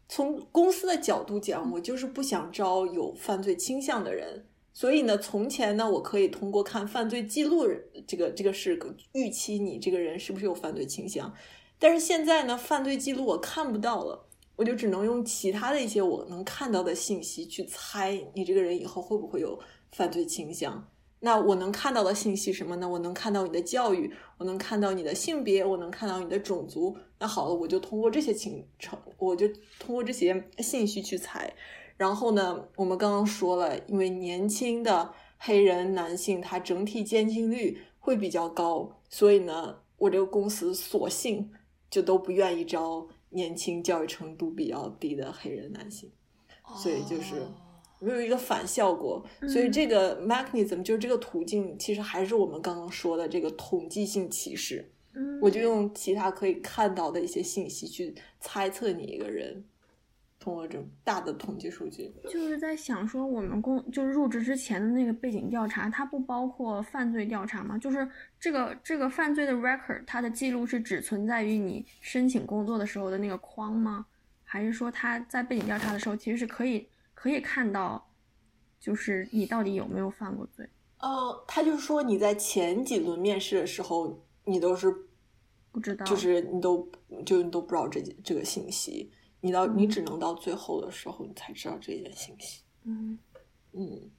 从公司的角度讲，我就是不想招有犯罪倾向的人，所以呢，从前呢，我可以通过看犯罪记录，这个这个是预期你这个人是不是有犯罪倾向，但是现在呢，犯罪记录我看不到了。我就只能用其他的一些我能看到的信息去猜你这个人以后会不会有犯罪倾向。那我能看到的信息什么呢？我能看到你的教育，我能看到你的性别，我能看到你的种族。那好了，我就通过这些情成，我就通过这些信息去猜。然后呢，我们刚刚说了，因为年轻的黑人男性他整体监禁率会比较高，所以呢，我这个公司索性就都不愿意招。年轻、教育程度比较低的黑人男性，所以就是没有一个反效果。所以这个 mechanism 就是这个途径，其实还是我们刚刚说的这个统计性歧视。我就用其他可以看到的一些信息去猜测你一个人。通过这种大的统计数据，就是在想说，我们公就是入职之前的那个背景调查，它不包括犯罪调查吗？就是这个这个犯罪的 record，它的记录是只存在于你申请工作的时候的那个框吗？还是说他在背景调查的时候，其实是可以可以看到，就是你到底有没有犯过罪？呃，他就是说你在前几轮面试的时候，你都是不知道，就是你都就你都不知道这这个信息。你到你只能到最后的时候，你才知道这件信息。嗯。嗯，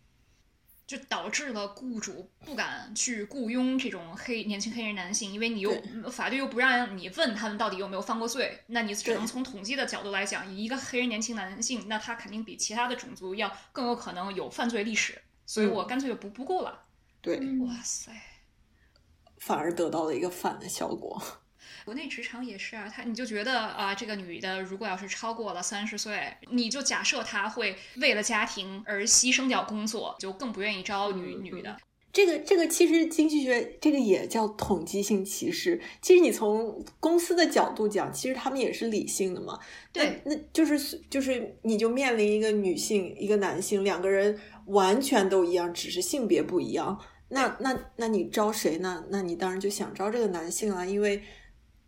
就导致了雇主不敢去雇佣这种黑年轻黑人男性，因为你又法律又不让你问他们到底有没有犯过罪，那你只能从统计的角度来讲，以一个黑人年轻男性，那他肯定比其他的种族要更有可能有犯罪历史，所以我干脆就不不雇了。对，哇塞，反而得到了一个反的效果。国内职场也是啊，他你就觉得啊，这个女的如果要是超过了三十岁，你就假设她会为了家庭而牺牲掉工作，就更不愿意招女女的。这个这个其实经济学这个也叫统计性歧视。其实你从公司的角度讲，其实他们也是理性的嘛。对，那就是就是你就面临一个女性一个男性两个人完全都一样，只是性别不一样。那那那你招谁呢？那你当然就想招这个男性啊，因为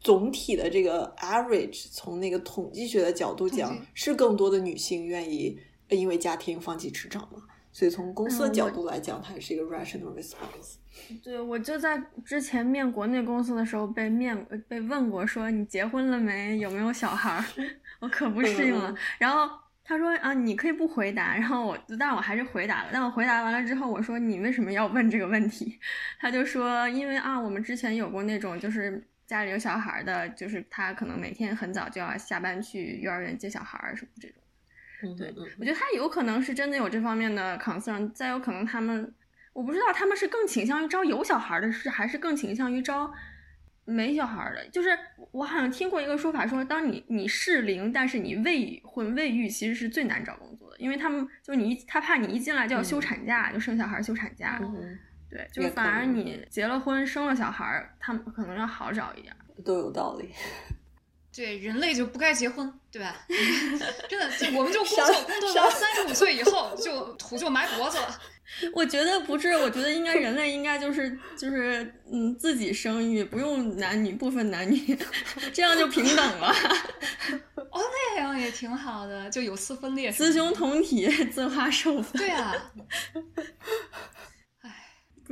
总体的这个 average 从那个统计学的角度讲，是更多的女性愿意因为家庭放弃职场嘛。所以从公司的角度来讲，它也是一个 rational response。对，我就在之前面国内公司的时候被面被问过，说你结婚了没？有没有小孩儿？我可不适应了。然后他说啊，你可以不回答。然后我，但我还是回答了。但我回答完了之后，我说你为什么要问这个问题？他就说，因为啊，我们之前有过那种就是家里有小孩的，就是他可能每天很早就要下班去幼儿园接小孩什么这种。对，我觉得他有可能是真的有这方面的 concern，再有可能他们，我不知道他们是更倾向于招有小孩的，是还是更倾向于招没小孩的。就是我好像听过一个说法，说当你你适龄，但是你未婚未育，其实是最难找工作的，因为他们就你他怕你一进来就要休产假，就生小孩休产假。对，就是反而你结了婚生了小孩，他们可能要好找一点。都有道理。对，人类就不该结婚，对吧？真的，我们就工作工作到三十五岁以后，就土就埋脖子了。我觉得不是，我觉得应该人类应该就是就是嗯，自己生育，不用男女不分男女，这样就平等了。哦，那样也挺好的，就有丝分裂，雌雄同体，自花授粉。对啊。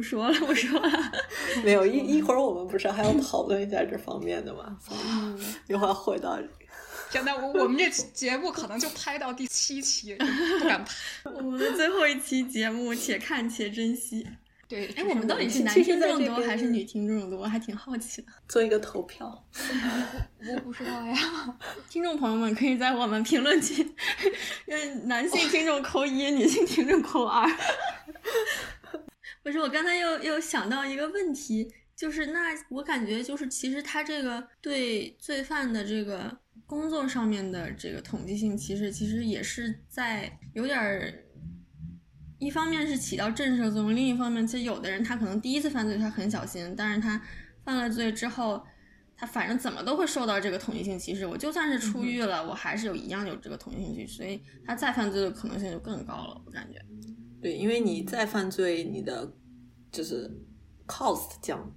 不说了，不说了。没有一一会儿，我们不是还要讨论一下这方面的吗？嗯，一会儿回到。真的，我我们这节目可能就拍到第七期，不敢拍。我们的最后一期节目，且看且珍惜。对，哎，我们到底是男听众多还是女听众多？我还挺好奇的。做一个投票。我不知道呀。听众朋友们可以在我们评论区，让男性听众扣一，女性听众扣二。不是，我刚才又又想到一个问题，就是那我感觉就是其实他这个对罪犯的这个工作上面的这个统计性歧视，其实也是在有点儿，一方面是起到震慑作用，另一方面其实有的人他可能第一次犯罪他很小心，但是他犯了罪之后，他反正怎么都会受到这个统一性歧视。我就算是出狱了，我还是有一样有这个统计性歧视，所以他再犯罪的可能性就更高了，我感觉。对，因为你再犯罪，你的就是 cost 降，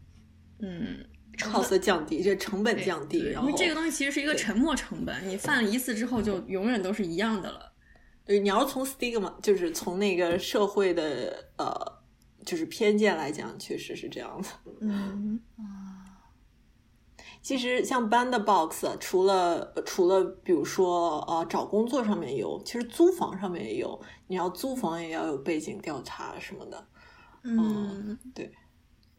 嗯，cost 降低，这成本降低，然后这个东西其实是一个沉没成本，你犯了一次之后就永远都是一样的了。对，你要从 stigma，就是从那个社会的呃，就是偏见来讲，确实是这样的。嗯啊。其实像 Bandbox，除了除了比如说呃找工作上面有，其实租房上面也有。你要租房也要有背景调查什么的。嗯，对，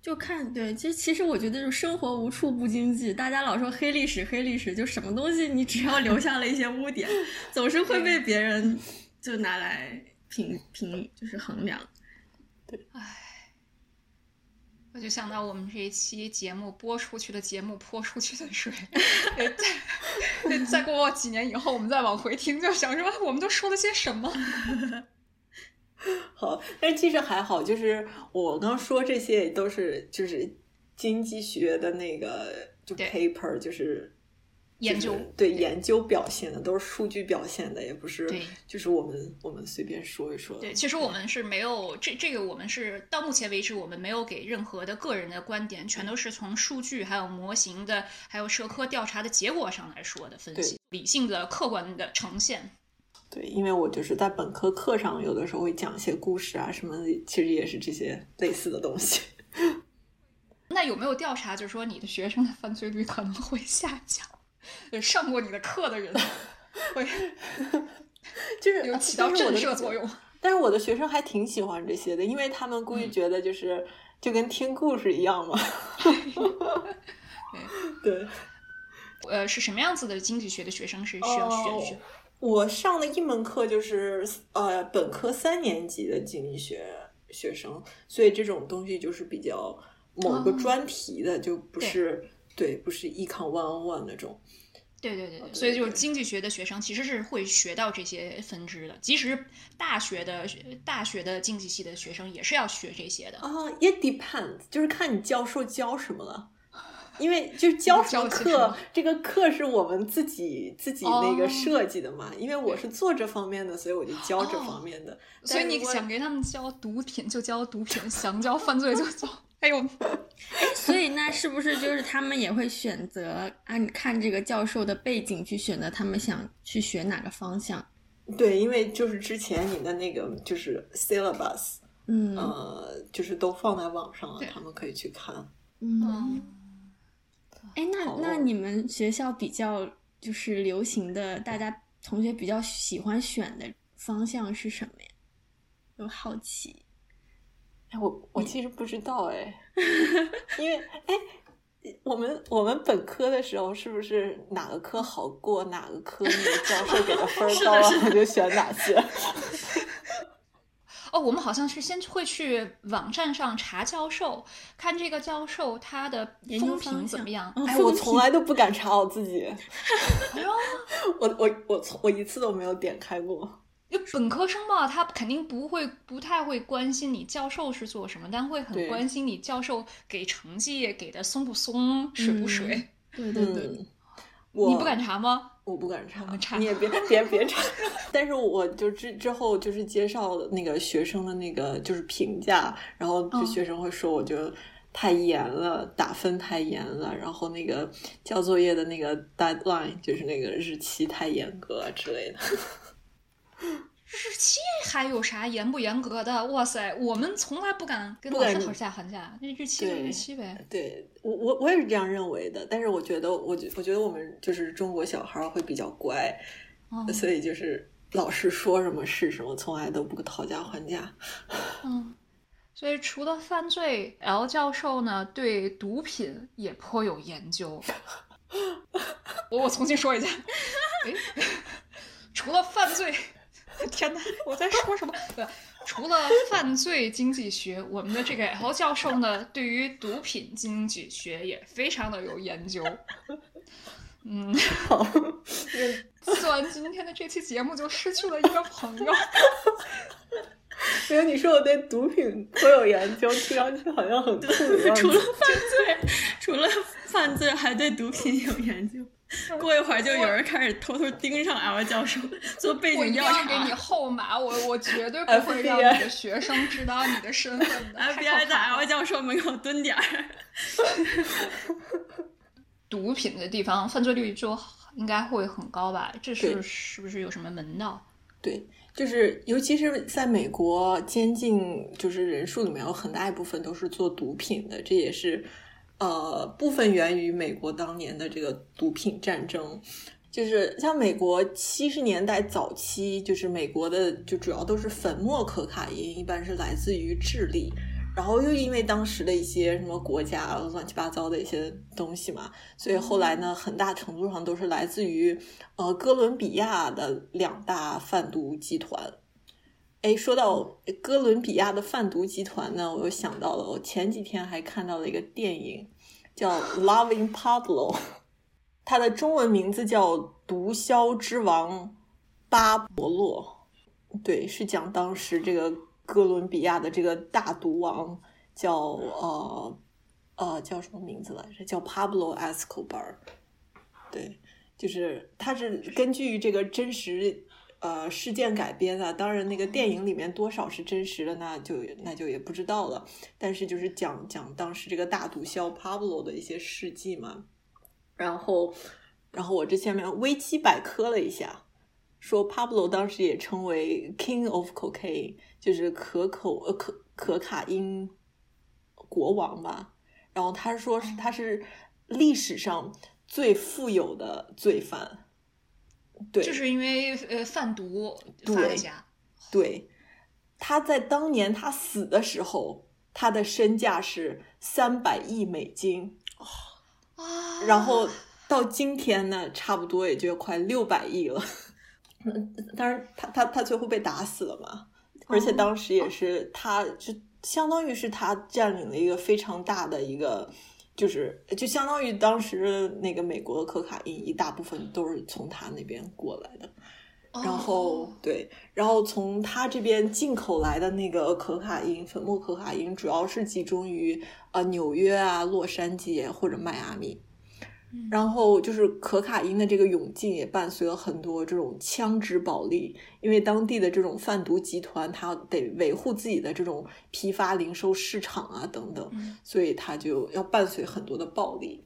就看对。其实其实我觉得就生活无处不经济，大家老说黑历史黑历史，就什么东西你只要留下了一些污点，总是会被别人就拿来评评，就是衡量。对，唉。我就想到我们这一期节目播出去的节目泼出去的水，再 再过几年以后，我们再往回听，就想说我们都说了些什么。好，但是其实还好，就是我刚说这些也都是就是经济学的那个就 paper，就是。研究对研究表现的都是数据表现的，也不是对，就是我们我们随便说一说。对，其实我们是没有这这个，我们是到目前为止，我们没有给任何的个人的观点，全都是从数据、还有模型的、还有社科调查的结果上来说的分析，理性的、客观的呈现。对，因为我就是在本科课上，有的时候会讲一些故事啊什么的，其实也是这些类似的东西。那有没有调查，就是说你的学生的犯罪率可能会下降？上过你的课的人 会，就是有起到震慑作用。但是我的学生还挺喜欢这些的，因为他们估计觉得就是就跟听故事一样嘛。对，呃，是什么样子的经济学的学生是需要选学？我上的一门课就是呃本科三年级的经济学学生，所以这种东西就是比较某个专题的，就不是。对，不是 econ one on one 那种。对对对对，所以就是经济学的学生其实是会学到这些分支的，即使大学的大学的经济系的学生也是要学这些的。啊，也 depends，就是看你教授教什么了。因为就是教什么课，这个课是我们自己自己那个设计的嘛。因为我是做这方面的，所以我就教这方面的。所以你想给他们教毒品就教毒品，想教犯罪就教。哎呦，所以那是不是就是他们也会选择按看这个教授的背景去选择他们想去学哪个方向？对，因为就是之前你的那个就是 syllabus，嗯，呃，就是都放在网上了，他们可以去看。嗯。哎，那那你们学校比较就是流行的，大家同学比较喜欢选的方向是什么呀？有好奇。哎，我我其实不知道哎，因为哎，我们我们本科的时候是不是哪个科好过，哪个科那个教授给的分 高，我就选哪些？哦，我们好像是先会去网站上查教授，看这个教授他的风评怎么样。哎，我从来都不敢查我自己。我我我从我一次都没有点开过。就本科生嘛，他肯定不会不太会关心你教授是做什么，但会很关心你教授给成绩给的松不松，水不水。对对对。你不敢查吗？我不敢查，查你也别别别查。但是我就之之后就是介绍那个学生的那个就是评价，然后就学生会说我就太严了，打分太严了，然后那个交作业的那个 deadline 就是那个日期太严格之类的。日期还有啥严不严格的？哇塞，我们从来不敢跟老师讨价还价，那日期就日期呗。对我我我也是这样认为的，但是我觉得我觉我觉得我们就是中国小孩会比较乖，所以就是老师说什么是什么，从来都不讨价还价。嗯，所以除了犯罪，L 教授呢对毒品也颇有研究。我我重新说一下，哎，除了犯罪。天哪！我在说什么？对，除了犯罪经济学，我们的这个 L 教授呢，对于毒品经济学也非常的有研究。嗯，好。做完今天的这期节目，就失去了一个朋友。没有，你说我对毒品颇有研究，听上去好像很酷。除了犯罪，除了犯罪，还对毒品有研究。过一会儿就有人开始偷偷盯上 L 教授 做背景调查，给你后码，我我绝对不会让你的学生知道你的身份的。FBI 在 L 教授门口蹲点儿。毒品的地方犯罪率就应该会很高吧？这是是不是有什么门道？对，就是尤其是在美国，监禁就是人数里面有很大一部分都是做毒品的，这也是。呃，部分源于美国当年的这个毒品战争，就是像美国七十年代早期，就是美国的就主要都是粉末可卡因，一般是来自于智利，然后又因为当时的一些什么国家乱七八糟的一些东西嘛，所以后来呢，很大程度上都是来自于呃哥伦比亚的两大贩毒集团。哎，说到哥伦比亚的贩毒集团呢，我又想到了，我前几天还看到了一个电影，叫《Loving Pablo》，它的中文名字叫《毒枭之王巴勃洛》。对，是讲当时这个哥伦比亚的这个大毒王叫呃呃叫什么名字来着？叫 Pablo Escobar。对，就是他是根据这个真实。呃，事件改编的，当然那个电影里面多少是真实的，那就那就也不知道了。但是就是讲讲当时这个大毒枭 Pablo 的一些事迹嘛。然后，然后我这前面维基百科了一下，说 Pablo 当时也称为 King of Cocaine，就是可口呃可可卡因国王吧。然后他说是他是历史上最富有的罪犯。对，就是因为呃贩毒发家。对，他在当年他死的时候，他的身价是三百亿美金啊，然后到今天呢，差不多也就快六百亿了。当然，他他他最后被打死了嘛，而且当时也是他，就相当于是他占领了一个非常大的一个就是就相当于当时那个美国的可卡因，一大部分都是从他那边过来的。然后对，然后从他这边进口来的那个可卡因，粉末可卡因，主要是集中于啊纽约啊、洛杉矶或者迈阿密。然后就是可卡因的这个涌进，也伴随了很多这种枪支暴力，因为当地的这种贩毒集团，他得维护自己的这种批发零售市场啊等等，所以他就要伴随很多的暴力。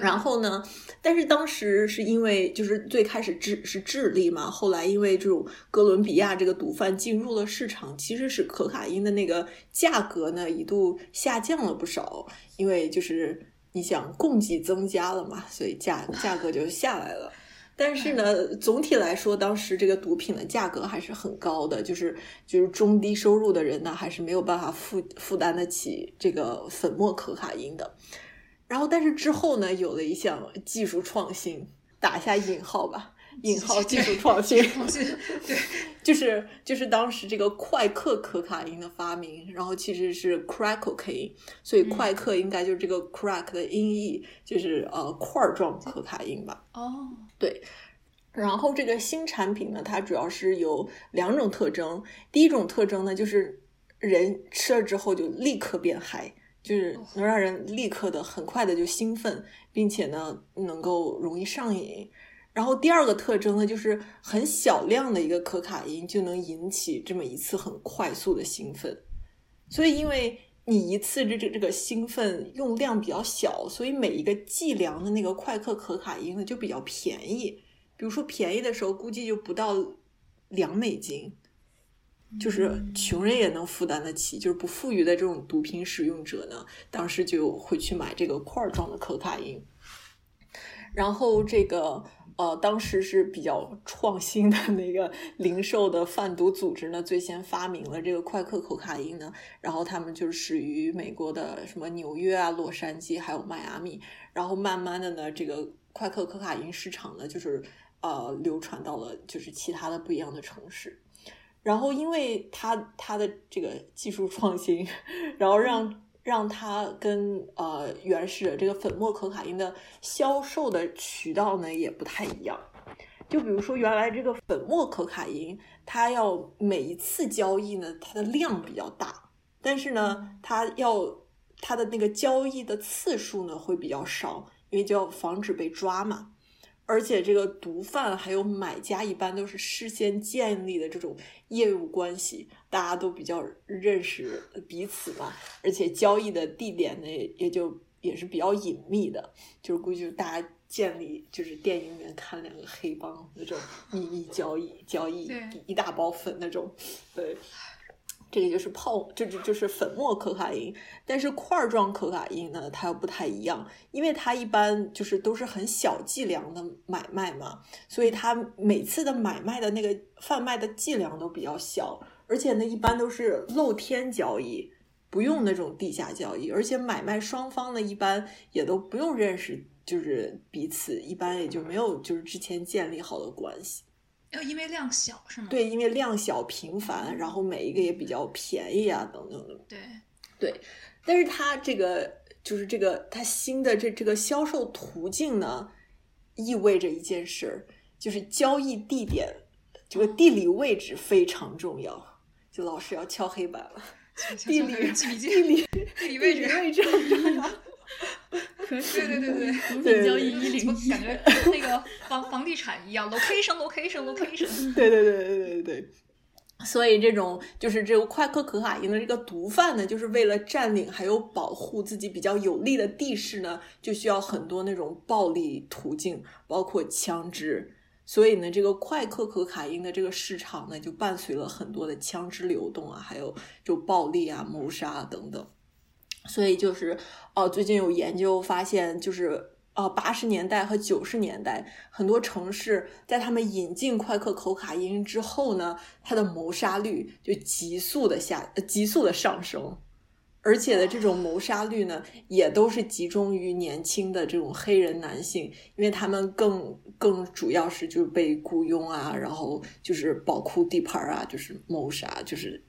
然后呢？但是当时是因为就是最开始智是智利嘛，后来因为这种哥伦比亚这个毒贩进入了市场，其实是可卡因的那个价格呢一度下降了不少，因为就是你想供给增加了嘛，所以价价格就下来了。但是呢，总体来说，当时这个毒品的价格还是很高的，就是就是中低收入的人呢，还是没有办法负负担得起这个粉末可卡因的。然后，但是之后呢，有了一项技术创新，打下引号吧，引号技术创新，对，就是就是当时这个快克可卡因的发明，然后其实是 crack cocaine，所以快克应该就是这个 crack 的音译，就是呃块状可卡因吧。哦，对。然后这个新产品呢，它主要是有两种特征，第一种特征呢，就是人吃了之后就立刻变嗨。就是能让人立刻的很快的就兴奋，并且呢能够容易上瘾。然后第二个特征呢，就是很小量的一个可卡因就能引起这么一次很快速的兴奋。所以因为你一次这这这个兴奋用量比较小，所以每一个计量的那个快克可卡因呢就比较便宜。比如说便宜的时候估计就不到两美金。就是穷人也能负担得起，就是不富裕的这种毒品使用者呢，当时就会去买这个块状的可卡因。然后这个呃，当时是比较创新的那个零售的贩毒组织呢，最先发明了这个快克可卡因呢。然后他们就始于美国的什么纽约啊、洛杉矶还有迈阿密。然后慢慢的呢，这个快克可卡因市场呢，就是呃，流传到了就是其他的不一样的城市。然后，因为它它的这个技术创新，然后让让它跟呃原始的这个粉末可卡因的销售的渠道呢也不太一样。就比如说，原来这个粉末可卡因，它要每一次交易呢，它的量比较大，但是呢，它要它的那个交易的次数呢会比较少，因为就要防止被抓嘛。而且这个毒贩还有买家一般都是事先建立的这种业务关系，大家都比较认识彼此嘛。而且交易的地点呢，也就也是比较隐秘的，就是估计大家建立就是电影里面看两个黑帮那种秘密交易，交易一大包粉那种，对。这个就是泡，就就就是粉末可卡因，但是块状可卡因呢，它又不太一样，因为它一般就是都是很小剂量的买卖嘛，所以它每次的买卖的那个贩卖的剂量都比较小，而且呢，一般都是露天交易，不用那种地下交易，而且买卖双方呢，一般也都不用认识，就是彼此，一般也就没有就是之前建立好的关系。要因为量小是吗？对，因为量小频繁，然后每一个也比较便宜啊，等等的。对对，但是它这个就是这个它新的这这个销售途径呢，意味着一件事儿，就是交易地点这个地理位置非常重要。就老师要敲黑板了，地理地理地理位置位置很重要。对对对对，毒品交易一零一，感觉那个房房地产一样，location location location。对对对对对对对。所以这种就是这个快克可卡因的这个毒贩呢，就是为了占领还有保护自己比较有利的地势呢，就需要很多那种暴力途径，包括枪支。所以呢，这个快克可卡因的这个市场呢，就伴随了很多的枪支流动啊，还有就暴力啊、谋杀等等。所以就是，呃，最近有研究发现，就是，呃，八十年代和九十年代，很多城市在他们引进快克口卡因之后呢，它的谋杀率就急速的下，急速的上升，而且的这种谋杀率呢，也都是集中于年轻的这种黑人男性，因为他们更更主要是就是被雇佣啊，然后就是保护地盘啊，就是谋杀，就是。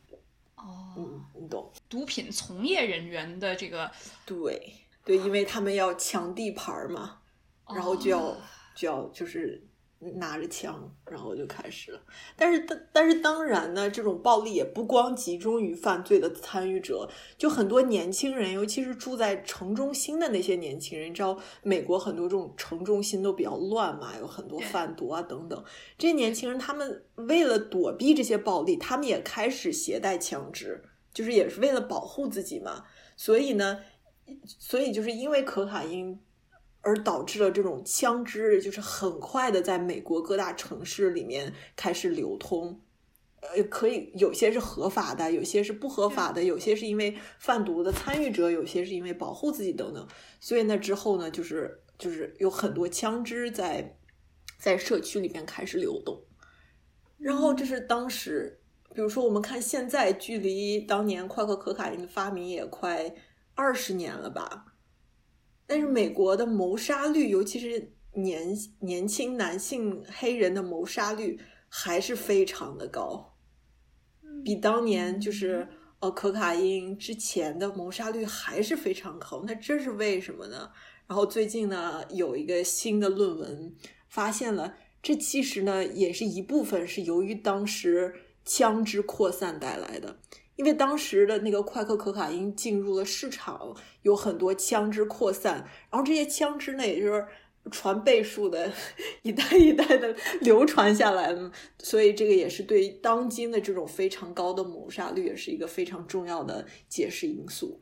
哦，嗯，毒品从业人员的这个对对，因为他们要抢地盘嘛，然后就要就要就是。拿着枪，然后就开始了。但是，但但是，当然呢，这种暴力也不光集中于犯罪的参与者，就很多年轻人，尤其是住在城中心的那些年轻人，你知道，美国很多这种城中心都比较乱嘛，有很多贩毒啊等等。这些年轻人，他们为了躲避这些暴力，他们也开始携带枪支，就是也是为了保护自己嘛。所以呢，所以就是因为可卡因。而导致了这种枪支就是很快的在美国各大城市里面开始流通，呃，可以有些是合法的，有些是不合法的，有些是因为贩毒的参与者，有些是因为保护自己等等。所以那，之后呢，就是就是有很多枪支在在社区里面开始流动。然后这是当时，比如说我们看现在，距离当年快克可卡因的发明也快二十年了吧。但是美国的谋杀率，尤其是年年轻男性黑人的谋杀率，还是非常的高，比当年就是呃可卡因之前的谋杀率还是非常高。那这是为什么呢？然后最近呢，有一个新的论文发现了，这其实呢也是一部分是由于当时枪支扩散带来的。因为当时的那个快克可卡因进入了市场，有很多枪支扩散，然后这些枪支呢，也就是传倍数的，一代一代的流传下来了，所以这个也是对当今的这种非常高的谋杀率，也是一个非常重要的解释因素。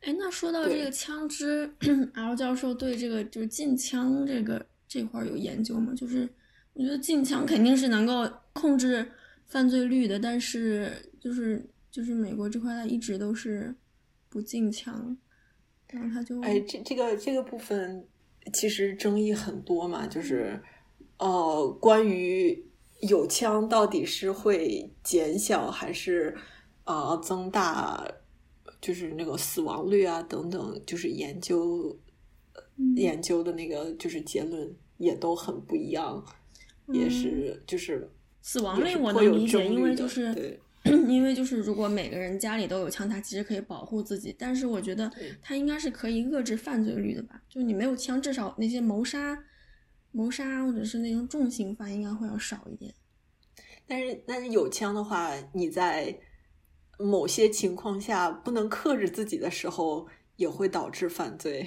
哎，那说到这个枪支，L 教授对这个就是禁枪这个这块有研究吗？就是我觉得禁枪肯定是能够控制犯罪率的，但是就是。就是美国这块，它一直都是不禁枪，然后他就哎，这这个这个部分其实争议很多嘛，就是呃，关于有枪到底是会减小还是呃增大，就是那个死亡率啊等等，就是研究研究的那个就是结论也都很不一样，也是就是死亡率我能理解，因为就是。因为就是如果每个人家里都有枪，他其实可以保护自己。但是我觉得他应该是可以遏制犯罪率的吧？就你没有枪，至少那些谋杀、谋杀或者是那种重刑犯应该会要少一点。但是，但是有枪的话，你在某些情况下不能克制自己的时候，也会导致犯罪。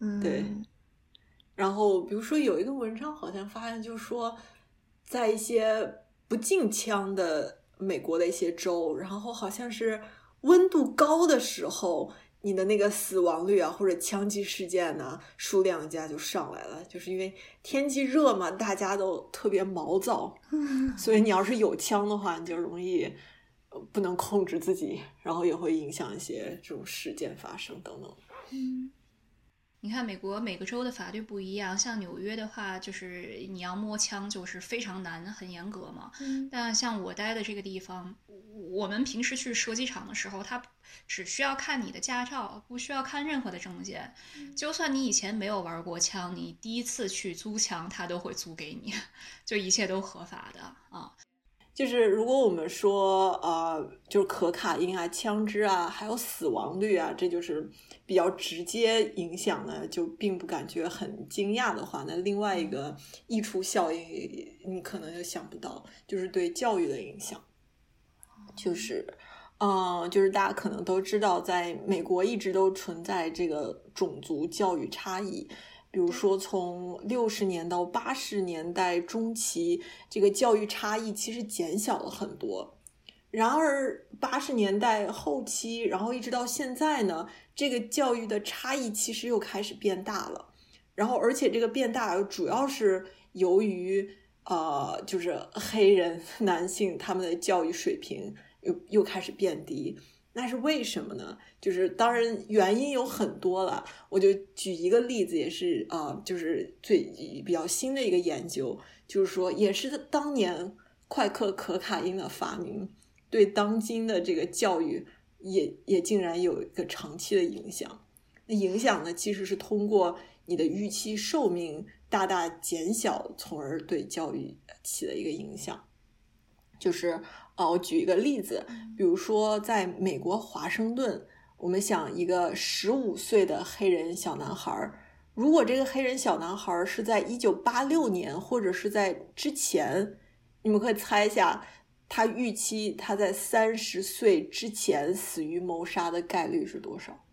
嗯，对。然后，比如说有一个文章好像发现，就是说在一些不禁枪的。美国的一些州，然后好像是温度高的时候，你的那个死亡率啊，或者枪击事件呢，数量一下就上来了，就是因为天气热嘛，大家都特别毛躁，所以你要是有枪的话，你就容易不能控制自己，然后也会影响一些这种事件发生等等。嗯。你看，美国每个州的法律不一样。像纽约的话，就是你要摸枪就是非常难，很严格嘛。但像我待的这个地方，我们平时去射击场的时候，他只需要看你的驾照，不需要看任何的证件。就算你以前没有玩过枪，你第一次去租枪，他都会租给你，就一切都合法的啊。就是如果我们说，呃，就是可卡因啊、枪支啊，还有死亡率啊，这就是比较直接影响呢，就并不感觉很惊讶的话，那另外一个溢出效应，你可能就想不到，就是对教育的影响，就是，嗯，就是大家可能都知道，在美国一直都存在这个种族教育差异。比如说，从六十年到八十年代中期，这个教育差异其实减小了很多。然而，八十年代后期，然后一直到现在呢，这个教育的差异其实又开始变大了。然后，而且这个变大主要是由于，呃，就是黑人男性他们的教育水平又又开始变低。那是为什么呢？就是当然原因有很多了，我就举一个例子，也是啊，就是最比较新的一个研究，就是说也是当年快克可卡因的发明，对当今的这个教育也也竟然有一个长期的影响。那影响呢，其实是通过你的预期寿命大大减小，从而对教育起了一个影响，就是。哦，我举一个例子，比如说在美国华盛顿，我们想一个十五岁的黑人小男孩，如果这个黑人小男孩是在一九八六年或者是在之前，你们可以猜一下，他预期他在三十岁之前死于谋杀的概率是多少？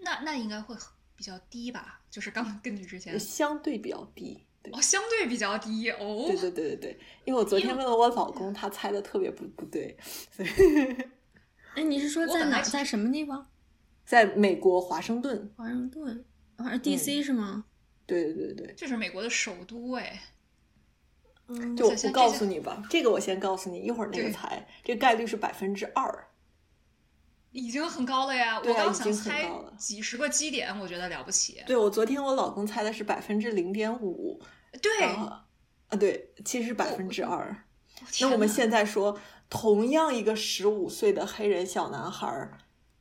那那应该会比较低吧？就是刚根据之前相对比较低。哦，相对比较低哦。对对对对对，因为我昨天问了我老公，他猜的特别不不对。哎，你是说在哪？在什么地方？在美国华盛顿。华盛顿，好像 D.C. 是吗？对对对对，这是美国的首都哎。嗯，就我告诉你吧，这个我先告诉你，一会儿那个猜，这个概率是百分之二。已经很高了呀！我刚想猜几十个基点，我觉得了不起。对，我昨天我老公猜的是百分之零点五。对，啊，对，其实百分之二。那我们现在说，同样一个十五岁的黑人小男孩，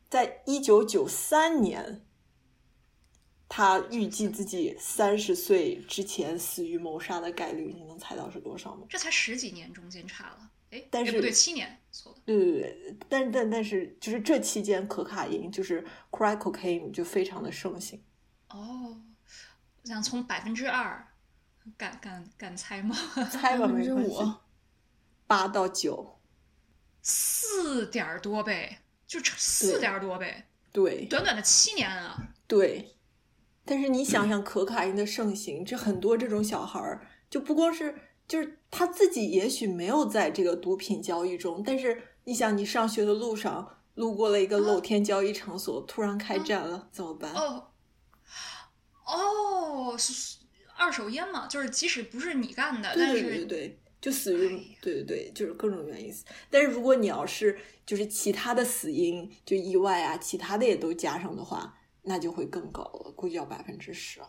在一九九三年，他预计自己三十岁之前死于谋杀的概率，你能猜到是多少吗？这才十几年中间差了，哎，但是不对，七年，错了。对对对，但但但是，就是这期间可卡因就是 crack cocaine 就非常的盛行。哦，我想从百分之二。敢敢敢猜吗？猜吧，没关系。八到九，四点多倍，就四点多倍。对，短短的七年啊。对，但是你想想可卡因的盛行，这很多这种小孩儿，就不光是，就是他自己也许没有在这个毒品交易中，但是你想，你上学的路上路过了一个露天交易场所，突然开战了，怎么办？哦，哦，是。二手烟嘛，就是即使不是你干的，对对对对，就死于对对对，就是各种原因死。但是如果你要是就是其他的死因，就意外啊，其他的也都加上的话，那就会更高了，估计要百分之十。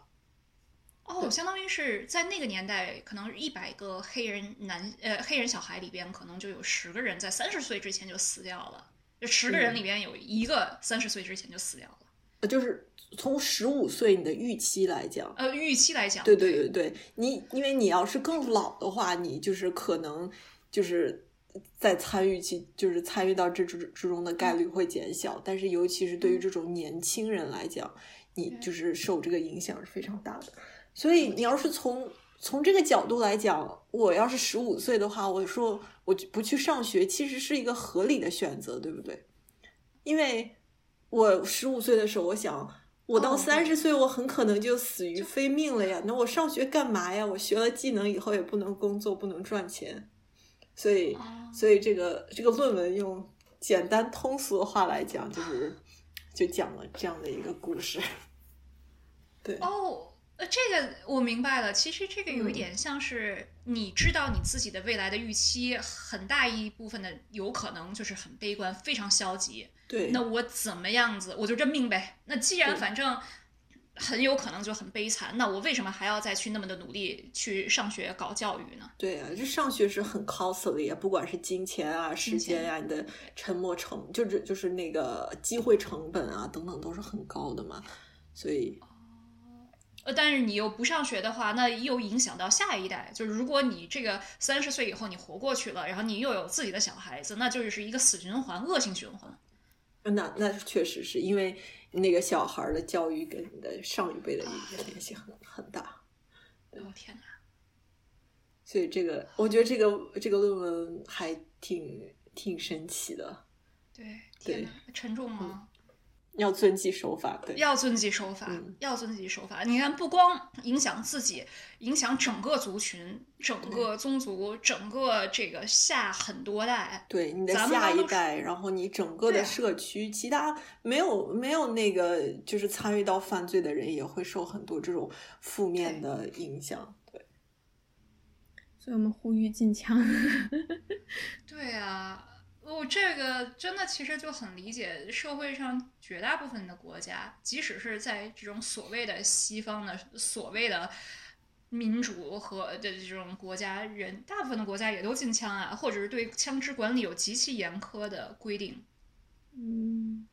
哦，相当于是在那个年代，可能一百个黑人男呃黑人小孩里边，可能就有十个人在三十岁之前就死掉了，就十个人里边有一个三十岁之前就死掉了。呃，就是。从十五岁你的预期来讲，呃，预期来讲，对对对对，你因为你要是更老的话，你就是可能就是在参与其就是参与到这之之中的概率会减小，但是尤其是对于这种年轻人来讲，你就是受这个影响是非常大的。所以你要是从从这个角度来讲，我要是十五岁的话，我说我不去上学，其实是一个合理的选择，对不对？因为我十五岁的时候，我想。我到三十岁，我很可能就死于非命了呀。那我上学干嘛呀？我学了技能以后也不能工作，不能赚钱。所以，所以这个这个论文用简单通俗的话来讲，就是就讲了这样的一个故事。对。哦，呃，这个我明白了。其实这个有一点像是你知道你自己的未来的预期，很大一部分的有可能就是很悲观，非常消极。对，那我怎么样子，我就认命呗。那既然反正很有可能就很悲惨，那我为什么还要再去那么的努力去上学搞教育呢？对啊，这上学是很 costly 啊，不管是金钱啊、时间啊、你的沉没成，就是就是那个机会成本啊等等都是很高的嘛。所以，呃，但是你又不上学的话，那又影响到下一代。就是如果你这个三十岁以后你活过去了，然后你又有自己的小孩子，那就是一个死循环、恶性循环。那那确实是因为那个小孩的教育跟你的上一辈的一个联系很很大。哦天哪！所以这个我觉得这个这个论文还挺挺神奇的。对，对，沉重吗？要遵纪守法，对，要遵纪守法，要遵纪守法。你看，不光影响自己，影响整个族群、整个宗族、整个这个下很多代，对你的下一代，然后你整个的社区，其他没有没有那个就是参与到犯罪的人，也会受很多这种负面的影响。对，所以我们呼吁禁枪。对啊。我这个真的其实就很理解，社会上绝大部分的国家，即使是在这种所谓的西方的所谓的民主和的这种国家，人大部分的国家也都禁枪啊，或者是对枪支管理有极其严苛的规定。嗯，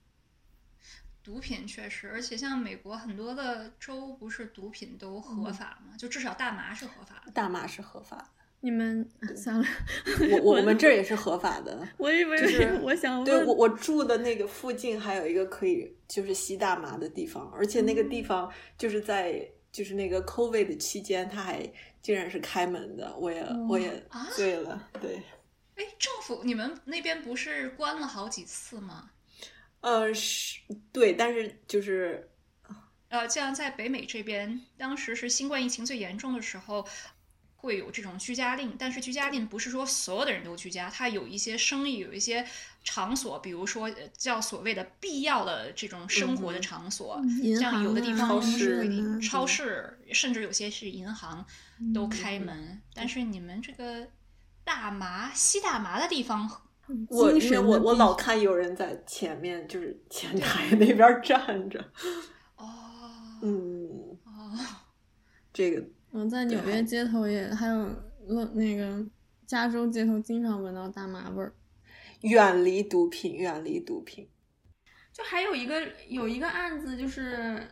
毒品确实，而且像美国很多的州不是毒品都合法吗？就至少大麻是合法的。大麻是合法的。你们算了，我我们这儿也是合法的。我以为就是我想问，对我我住的那个附近还有一个可以就是吸大麻的地方，而且那个地嗯方就是在就是那个 COVID 的期间，它还竟然是开门的，我也我也啊醉了。对，哎，政府你们那边不是关了好几次吗？呃，是对，但是就是呃，这样在北美这边，当时是新冠疫情最严重的时候，会有这种居家令。但是居家令不是说所有的人都居家，它有一些生意，有一些场所，比如说呃叫所谓的必要的这种生活的场所，银像有的地方超市是规定啊超市，甚至有些是银行都开嗯门。但是你们这个大麻吸大麻的地方，我因为我我老看有人在前面就是前台那边站着，哦，嗯，哦，这个我在纽约街头也还有洛那个加州街头经常闻到大麻味儿。远离毒品，远离毒品。就还有一个有一个案子，就是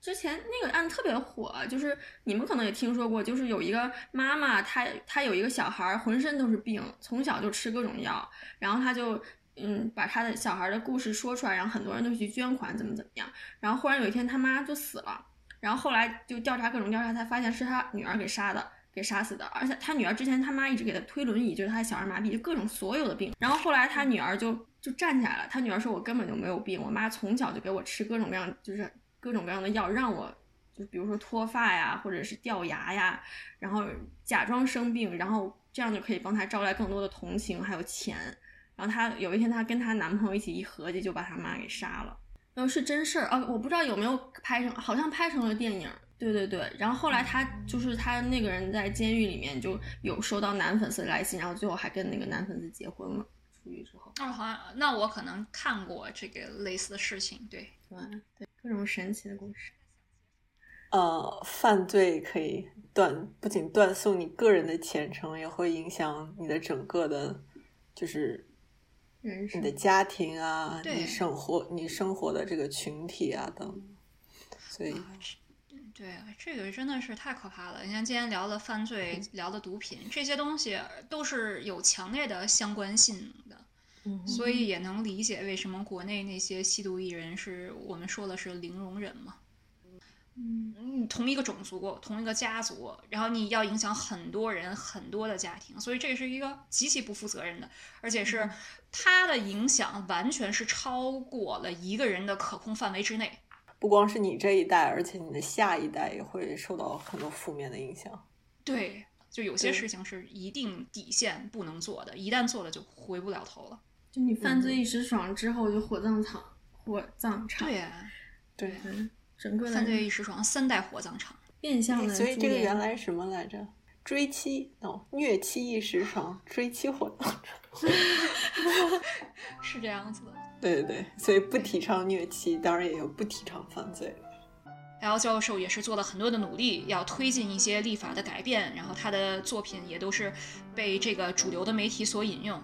之前那个案子特别火，就是你们可能也听说过，就是有一个妈妈，她她有一个小孩儿，浑身都是病，从小就吃各种药，然后她就嗯把她的小孩的故事说出来，然后很多人都去捐款，怎么怎么样，然后忽然有一天他妈就死了，然后后来就调查各种调查，才发现是他女儿给杀的。给杀死的，而且他女儿之前他妈一直给他推轮椅，就是他小儿麻痹，就各种所有的病。然后后来他女儿就就站起来了，他女儿说：“我根本就没有病，我妈从小就给我吃各种各样，就是各种各样的药，让我就比如说脱发呀，或者是掉牙呀，然后假装生病，然后这样就可以帮她招来更多的同情还有钱。然后她有一天，她跟她男朋友一起一合计，就把她妈给杀了。然后是真事儿啊，我不知道有没有拍成，好像拍成了电影。对对对，然后后来他就是他那个人在监狱里面就有收到男粉丝的来信，然后最后还跟那个男粉丝结婚了。出狱之后，哦，好像那我可能看过这个类似的事情，对。对对，各种神奇的故事。呃，犯罪可以断，不仅断送你个人的前程，也会影响你的整个的，就是人生你的家庭啊，你生活你生活的这个群体啊等。所以，啊对，这个真的是太可怕了。你看，今天聊了犯罪，聊了毒品，这些东西都是有强烈的相关性的，嗯所以也能理解为什么国内那些吸毒艺人是我们说的是零容忍嘛。嗯，嗯，同一个种族，同一个家族，然后你要影响很多人、很多的家庭，所以这是一个极其不负责任的，而且是它的影响完全是超过了一个人的可控范围之内。不光是你这一代，而且你的下一代也会受到很多负面的影响。对，就有些事情是一定底线不能做的，一旦做了就回不了头了。就你犯罪一时爽之后，就火葬场，火葬场，对呀，对，对，整个的犯罪一时爽，三代火葬场。变相的，所以这个原来什么来着？追妻哦，虐妻一时爽，追妻火葬场。是这样子的。对对对，所以不提倡虐妻，当然也有不提倡犯罪。然后教授也是做了很多的努力，要推进一些立法的改变，然后他的作品也都是被这个主流的媒体所引用。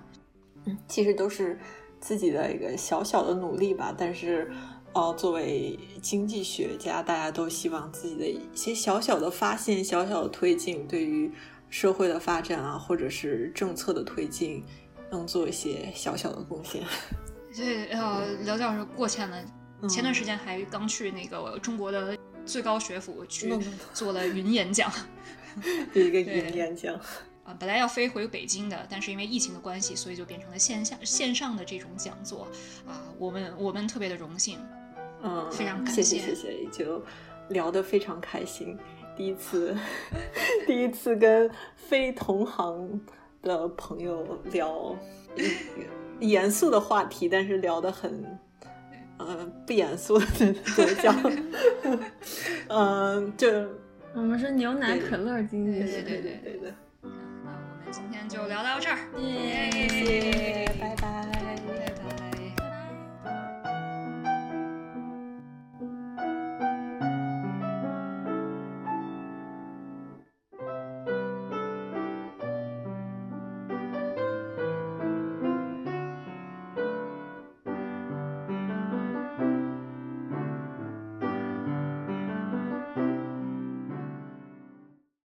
嗯，其实都是自己的一个小小的努力吧。但是，呃，作为经济学家，大家都希望自己的一些小小的发现、小小的推进，对于社会的发展啊，或者是政策的推进，能做一些小小的贡献。所以呃，刘教授过谦了。嗯前段时间还刚去那个中国的最高学府去嗯 做了云演讲。有一个云演讲，啊，本来要飞回北京的，但是因为疫情的关系，所以就变成了线下线上的这种讲座啊。我们我们特别的荣幸，嗯，非常感谢谢谢谢谢，就聊得非常开心。第一次，第一次跟非同行的朋友聊严肃的话题，但是聊得很，呃，不严肃的怎么讲？嗯，就我们是牛奶可乐经济学，对对对对的。那我们今天就聊到这儿，耶谢谢，拜拜。